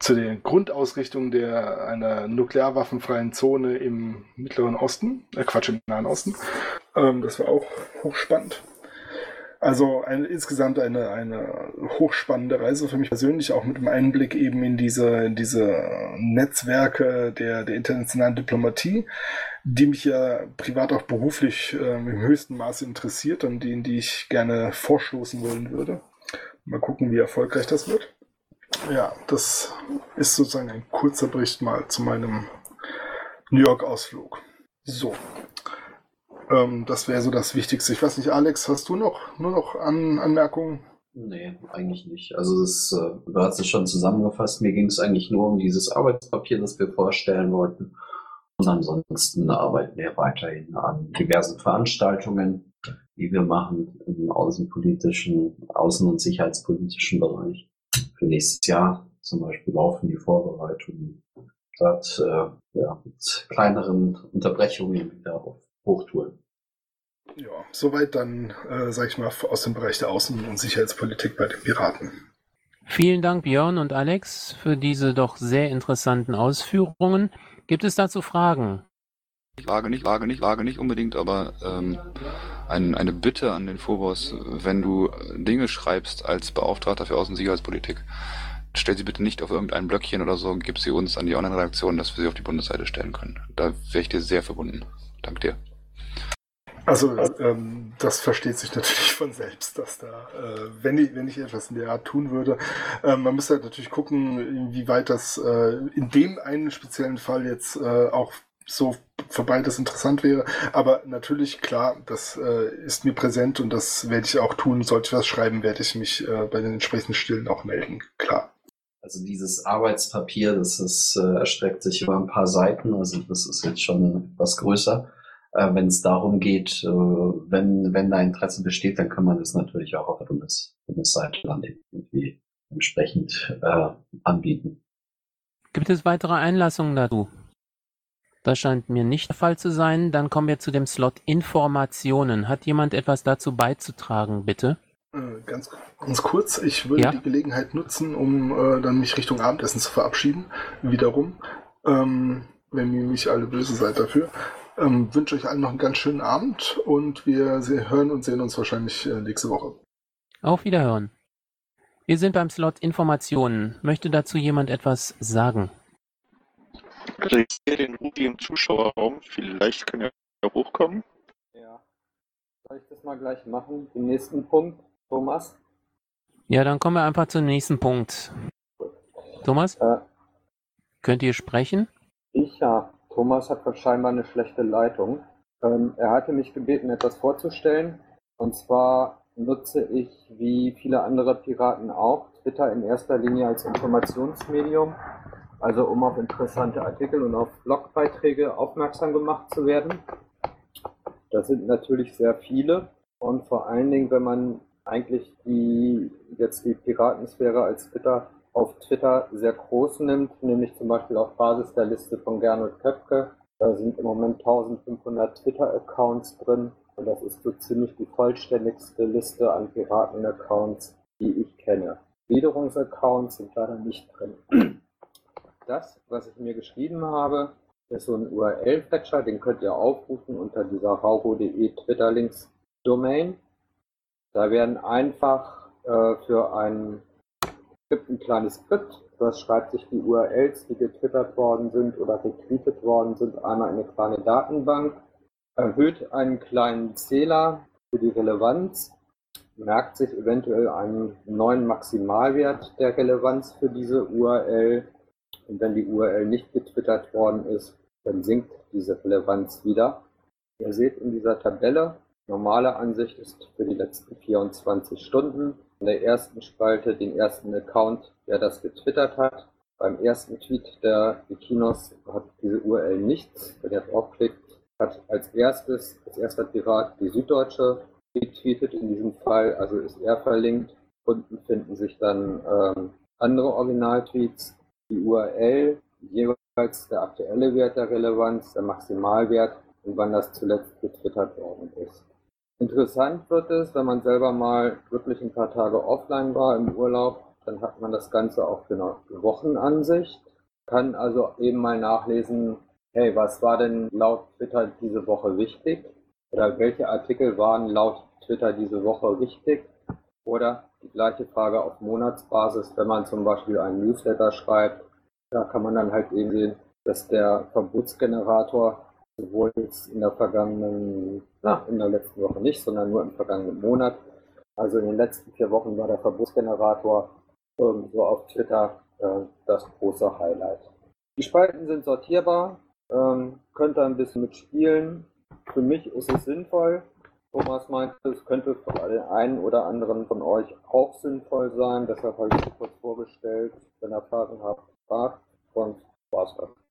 zu den Grundausrichtungen der einer nuklearwaffenfreien Zone im Mittleren Osten, äh Quatsch, im Nahen Osten. Ähm, das war auch hochspannend. Also eine, insgesamt eine, eine hochspannende Reise für mich persönlich, auch mit dem Einblick eben in diese, in diese Netzwerke der, der internationalen Diplomatie, die mich ja privat auch beruflich äh, im höchsten Maße interessiert und die, in die ich gerne vorstoßen wollen würde. Mal gucken, wie erfolgreich das wird. Ja, das ist sozusagen ein kurzer Bericht mal zu meinem New York-Ausflug. So. Ähm, das wäre so das Wichtigste. Ich weiß nicht, Alex, hast du noch nur noch An Anmerkungen? Nee, eigentlich nicht. Also das, äh, du hast es schon zusammengefasst. Mir ging es eigentlich nur um dieses Arbeitspapier, das wir vorstellen wollten. Und ansonsten arbeiten wir weiterhin an diversen Veranstaltungen, die wir machen im außenpolitischen, außen- und sicherheitspolitischen Bereich. Für nächstes Jahr zum Beispiel laufen die Vorbereitungen dort äh, ja, mit kleineren Unterbrechungen wieder auf Hochtouren. Ja, soweit dann, äh, sag ich mal, aus dem Bereich der Außen- und Sicherheitspolitik bei den Piraten. Vielen Dank, Björn und Alex, für diese doch sehr interessanten Ausführungen. Gibt es dazu Fragen? Ich wage nicht, wage nicht, wage nicht unbedingt, aber ähm, ein, eine Bitte an den Phobos, wenn du Dinge schreibst als Beauftragter für Außensicherheitspolitik, stell sie bitte nicht auf irgendein Blöckchen oder so und gib sie uns an die Online-Redaktion, dass wir sie auf die Bundesseite stellen können. Da wäre ich dir sehr verbunden. Dank dir. Also ähm, das versteht sich natürlich von selbst, dass da, äh, wenn, ich, wenn ich etwas in der Art tun würde, äh, man müsste halt natürlich gucken, inwieweit das äh, in dem einen speziellen Fall jetzt äh, auch so für beides interessant wäre. Aber natürlich, klar, das äh, ist mir präsent und das werde ich auch tun. Sollte ich was schreiben, werde ich mich äh, bei den entsprechenden Stillen auch melden, klar. Also dieses Arbeitspapier, das ist, äh, erstreckt sich über ein paar Seiten, also das ist jetzt schon etwas größer. Äh, wenn es darum geht, äh, wenn, wenn da Interesse besteht, dann kann man das natürlich auch auf der Bundes Bundesseite dann irgendwie entsprechend äh, anbieten. Gibt es weitere Einlassungen dazu? Das scheint mir nicht der Fall zu sein. Dann kommen wir zu dem Slot Informationen. Hat jemand etwas dazu beizutragen, bitte? Äh, ganz, ganz kurz, ich würde Ja. die Gelegenheit nutzen, um äh, dann mich Richtung Abendessen zu verabschieden. Wiederum. Ähm, wenn ihr nicht alle böse seid dafür. Ähm, wünsche euch allen noch einen ganz schönen Abend und wir hören und sehen uns wahrscheinlich äh, nächste Woche. Auf Wiederhören. Wir sind beim Slot Informationen. Möchte dazu jemand etwas sagen? Also ich sehe den Ruby im Zuschauerraum. Vielleicht kann er hochkommen. Ja. Soll ich das mal gleich machen? Den nächsten Punkt, Thomas? Ja, dann kommen wir einfach zum nächsten Punkt. Thomas? Könnt ihr sprechen? Ich ja. Thomas hat scheinbar eine schlechte Leitung. Ähm, er hatte mich gebeten, etwas vorzustellen. Und zwar nutze ich, wie viele andere Piraten auch, Twitter in erster Linie als Informationsmedium. Also um auf interessante Artikel und auf Blogbeiträge aufmerksam gemacht zu werden. Das sind natürlich sehr viele. Und vor allen Dingen, wenn man eigentlich die, jetzt die Piratensphäre als Twitter auf Twitter sehr groß nimmt, nämlich zum Beispiel auf Basis der Liste von Gernot Köpke. Da sind im Moment 1500 Twitter-Accounts drin und das ist so ziemlich die vollständigste Liste an Piraten-Accounts, die ich kenne. Gliederungsaccounts sind leider nicht drin. Das, was ich mir geschrieben habe, ist so ein URL-Fetcher, den könnt ihr aufrufen unter dieser raugo.de Twitter-Links-Domain. Da werden einfach äh, für ein gibt ein kleines Skript, das schreibt sich die URLs, die getwittert worden sind oder retweetet worden sind, einmal in eine kleine Datenbank, erhöht einen kleinen Zähler für die Relevanz, merkt sich eventuell einen neuen Maximalwert der Relevanz für diese URL und wenn die URL nicht getwittert worden ist, dann sinkt diese Relevanz wieder. Ihr seht in dieser Tabelle, normale Ansicht ist für die letzten 24 Stunden. In der ersten Spalte den ersten Account, der das getwittert hat. Beim ersten Tweet der Wikinos hat diese URL nichts. Wenn ihr draufklickt, hat als erstes, als erster Pirat die Süddeutsche getweetet in diesem Fall, also ist er verlinkt. Unten finden sich dann ähm, andere Originaltweets. Die URL, jeweils der aktuelle Wert der Relevanz, der Maximalwert und wann das zuletzt getwittert worden ist. Interessant wird es, wenn man selber mal wirklich ein paar Tage offline war im Urlaub, dann hat man das Ganze auch eine Wochenansicht, kann also eben mal nachlesen, hey, was war denn laut Twitter diese Woche wichtig? Oder welche Artikel waren laut Twitter diese Woche wichtig? Oder die gleiche Frage auf Monatsbasis, wenn man zum Beispiel einen Newsletter schreibt, da kann man dann halt eben sehen, dass der Verbotsgenerator sowohl jetzt in der vergangenen, na, in der letzten Woche nicht, sondern nur im vergangenen Monat. Also in den letzten vier Wochen war der Verbotsgenerator ähm, so auf Twitter äh, das große Highlight. Die Spalten sind sortierbar, ähm, könnt ihr ein bisschen mitspielen. Für mich ist es sinnvoll. Thomas meinte, es könnte für den einen oder anderen von euch auch sinnvoll sein. Deshalb habe ich es kurz vorgestellt. Wenn ihr Fragen habt, fragt. Und war's das.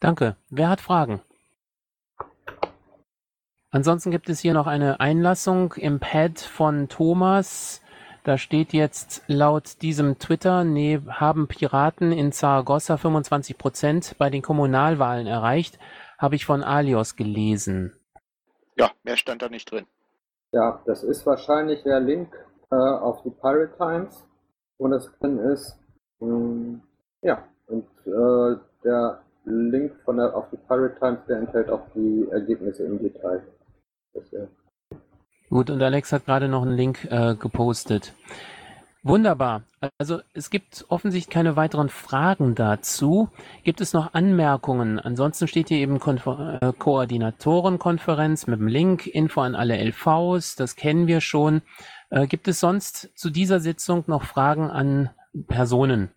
Danke. Wer hat Fragen? Ansonsten gibt es hier noch eine Einlassung im Pad von Thomas. Da steht jetzt laut diesem Twitter, nee, haben Piraten in Zaragoza 25 Prozent bei den Kommunalwahlen erreicht. Habe ich von Alios gelesen. Ja, mehr stand da nicht drin. Ja, das ist wahrscheinlich der Link äh, auf die Pirate Times, wo das drin ist. Ähm, ja, und äh, der Link von der, auf die Pirate Times, der enthält auch die Ergebnisse im Detail. Deswegen. Gut, und Alex hat gerade noch einen Link äh, gepostet. Wunderbar. Also es gibt offensichtlich keine weiteren Fragen dazu. Gibt es noch Anmerkungen? Ansonsten steht hier eben Konfer äh, Koordinatorenkonferenz mit dem Link, Info an alle LVs, das kennen wir schon. Äh, gibt es sonst zu dieser Sitzung noch Fragen an Personen?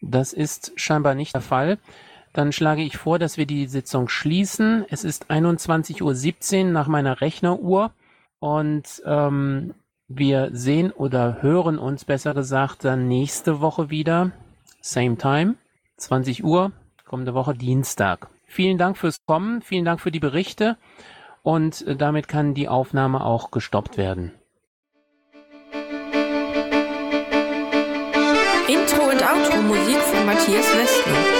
Das ist scheinbar nicht der Fall. Dann schlage ich vor, dass wir die Sitzung schließen. Es ist 21.17 Uhr nach meiner Rechneruhr und ähm, wir sehen oder hören uns besser gesagt dann nächste Woche wieder. Same time, 20 Uhr, kommende Woche Dienstag. Vielen Dank fürs Kommen, vielen Dank für die Berichte und äh, damit kann die Aufnahme auch gestoppt werden. Intro und Outro Musik von Matthias Westner.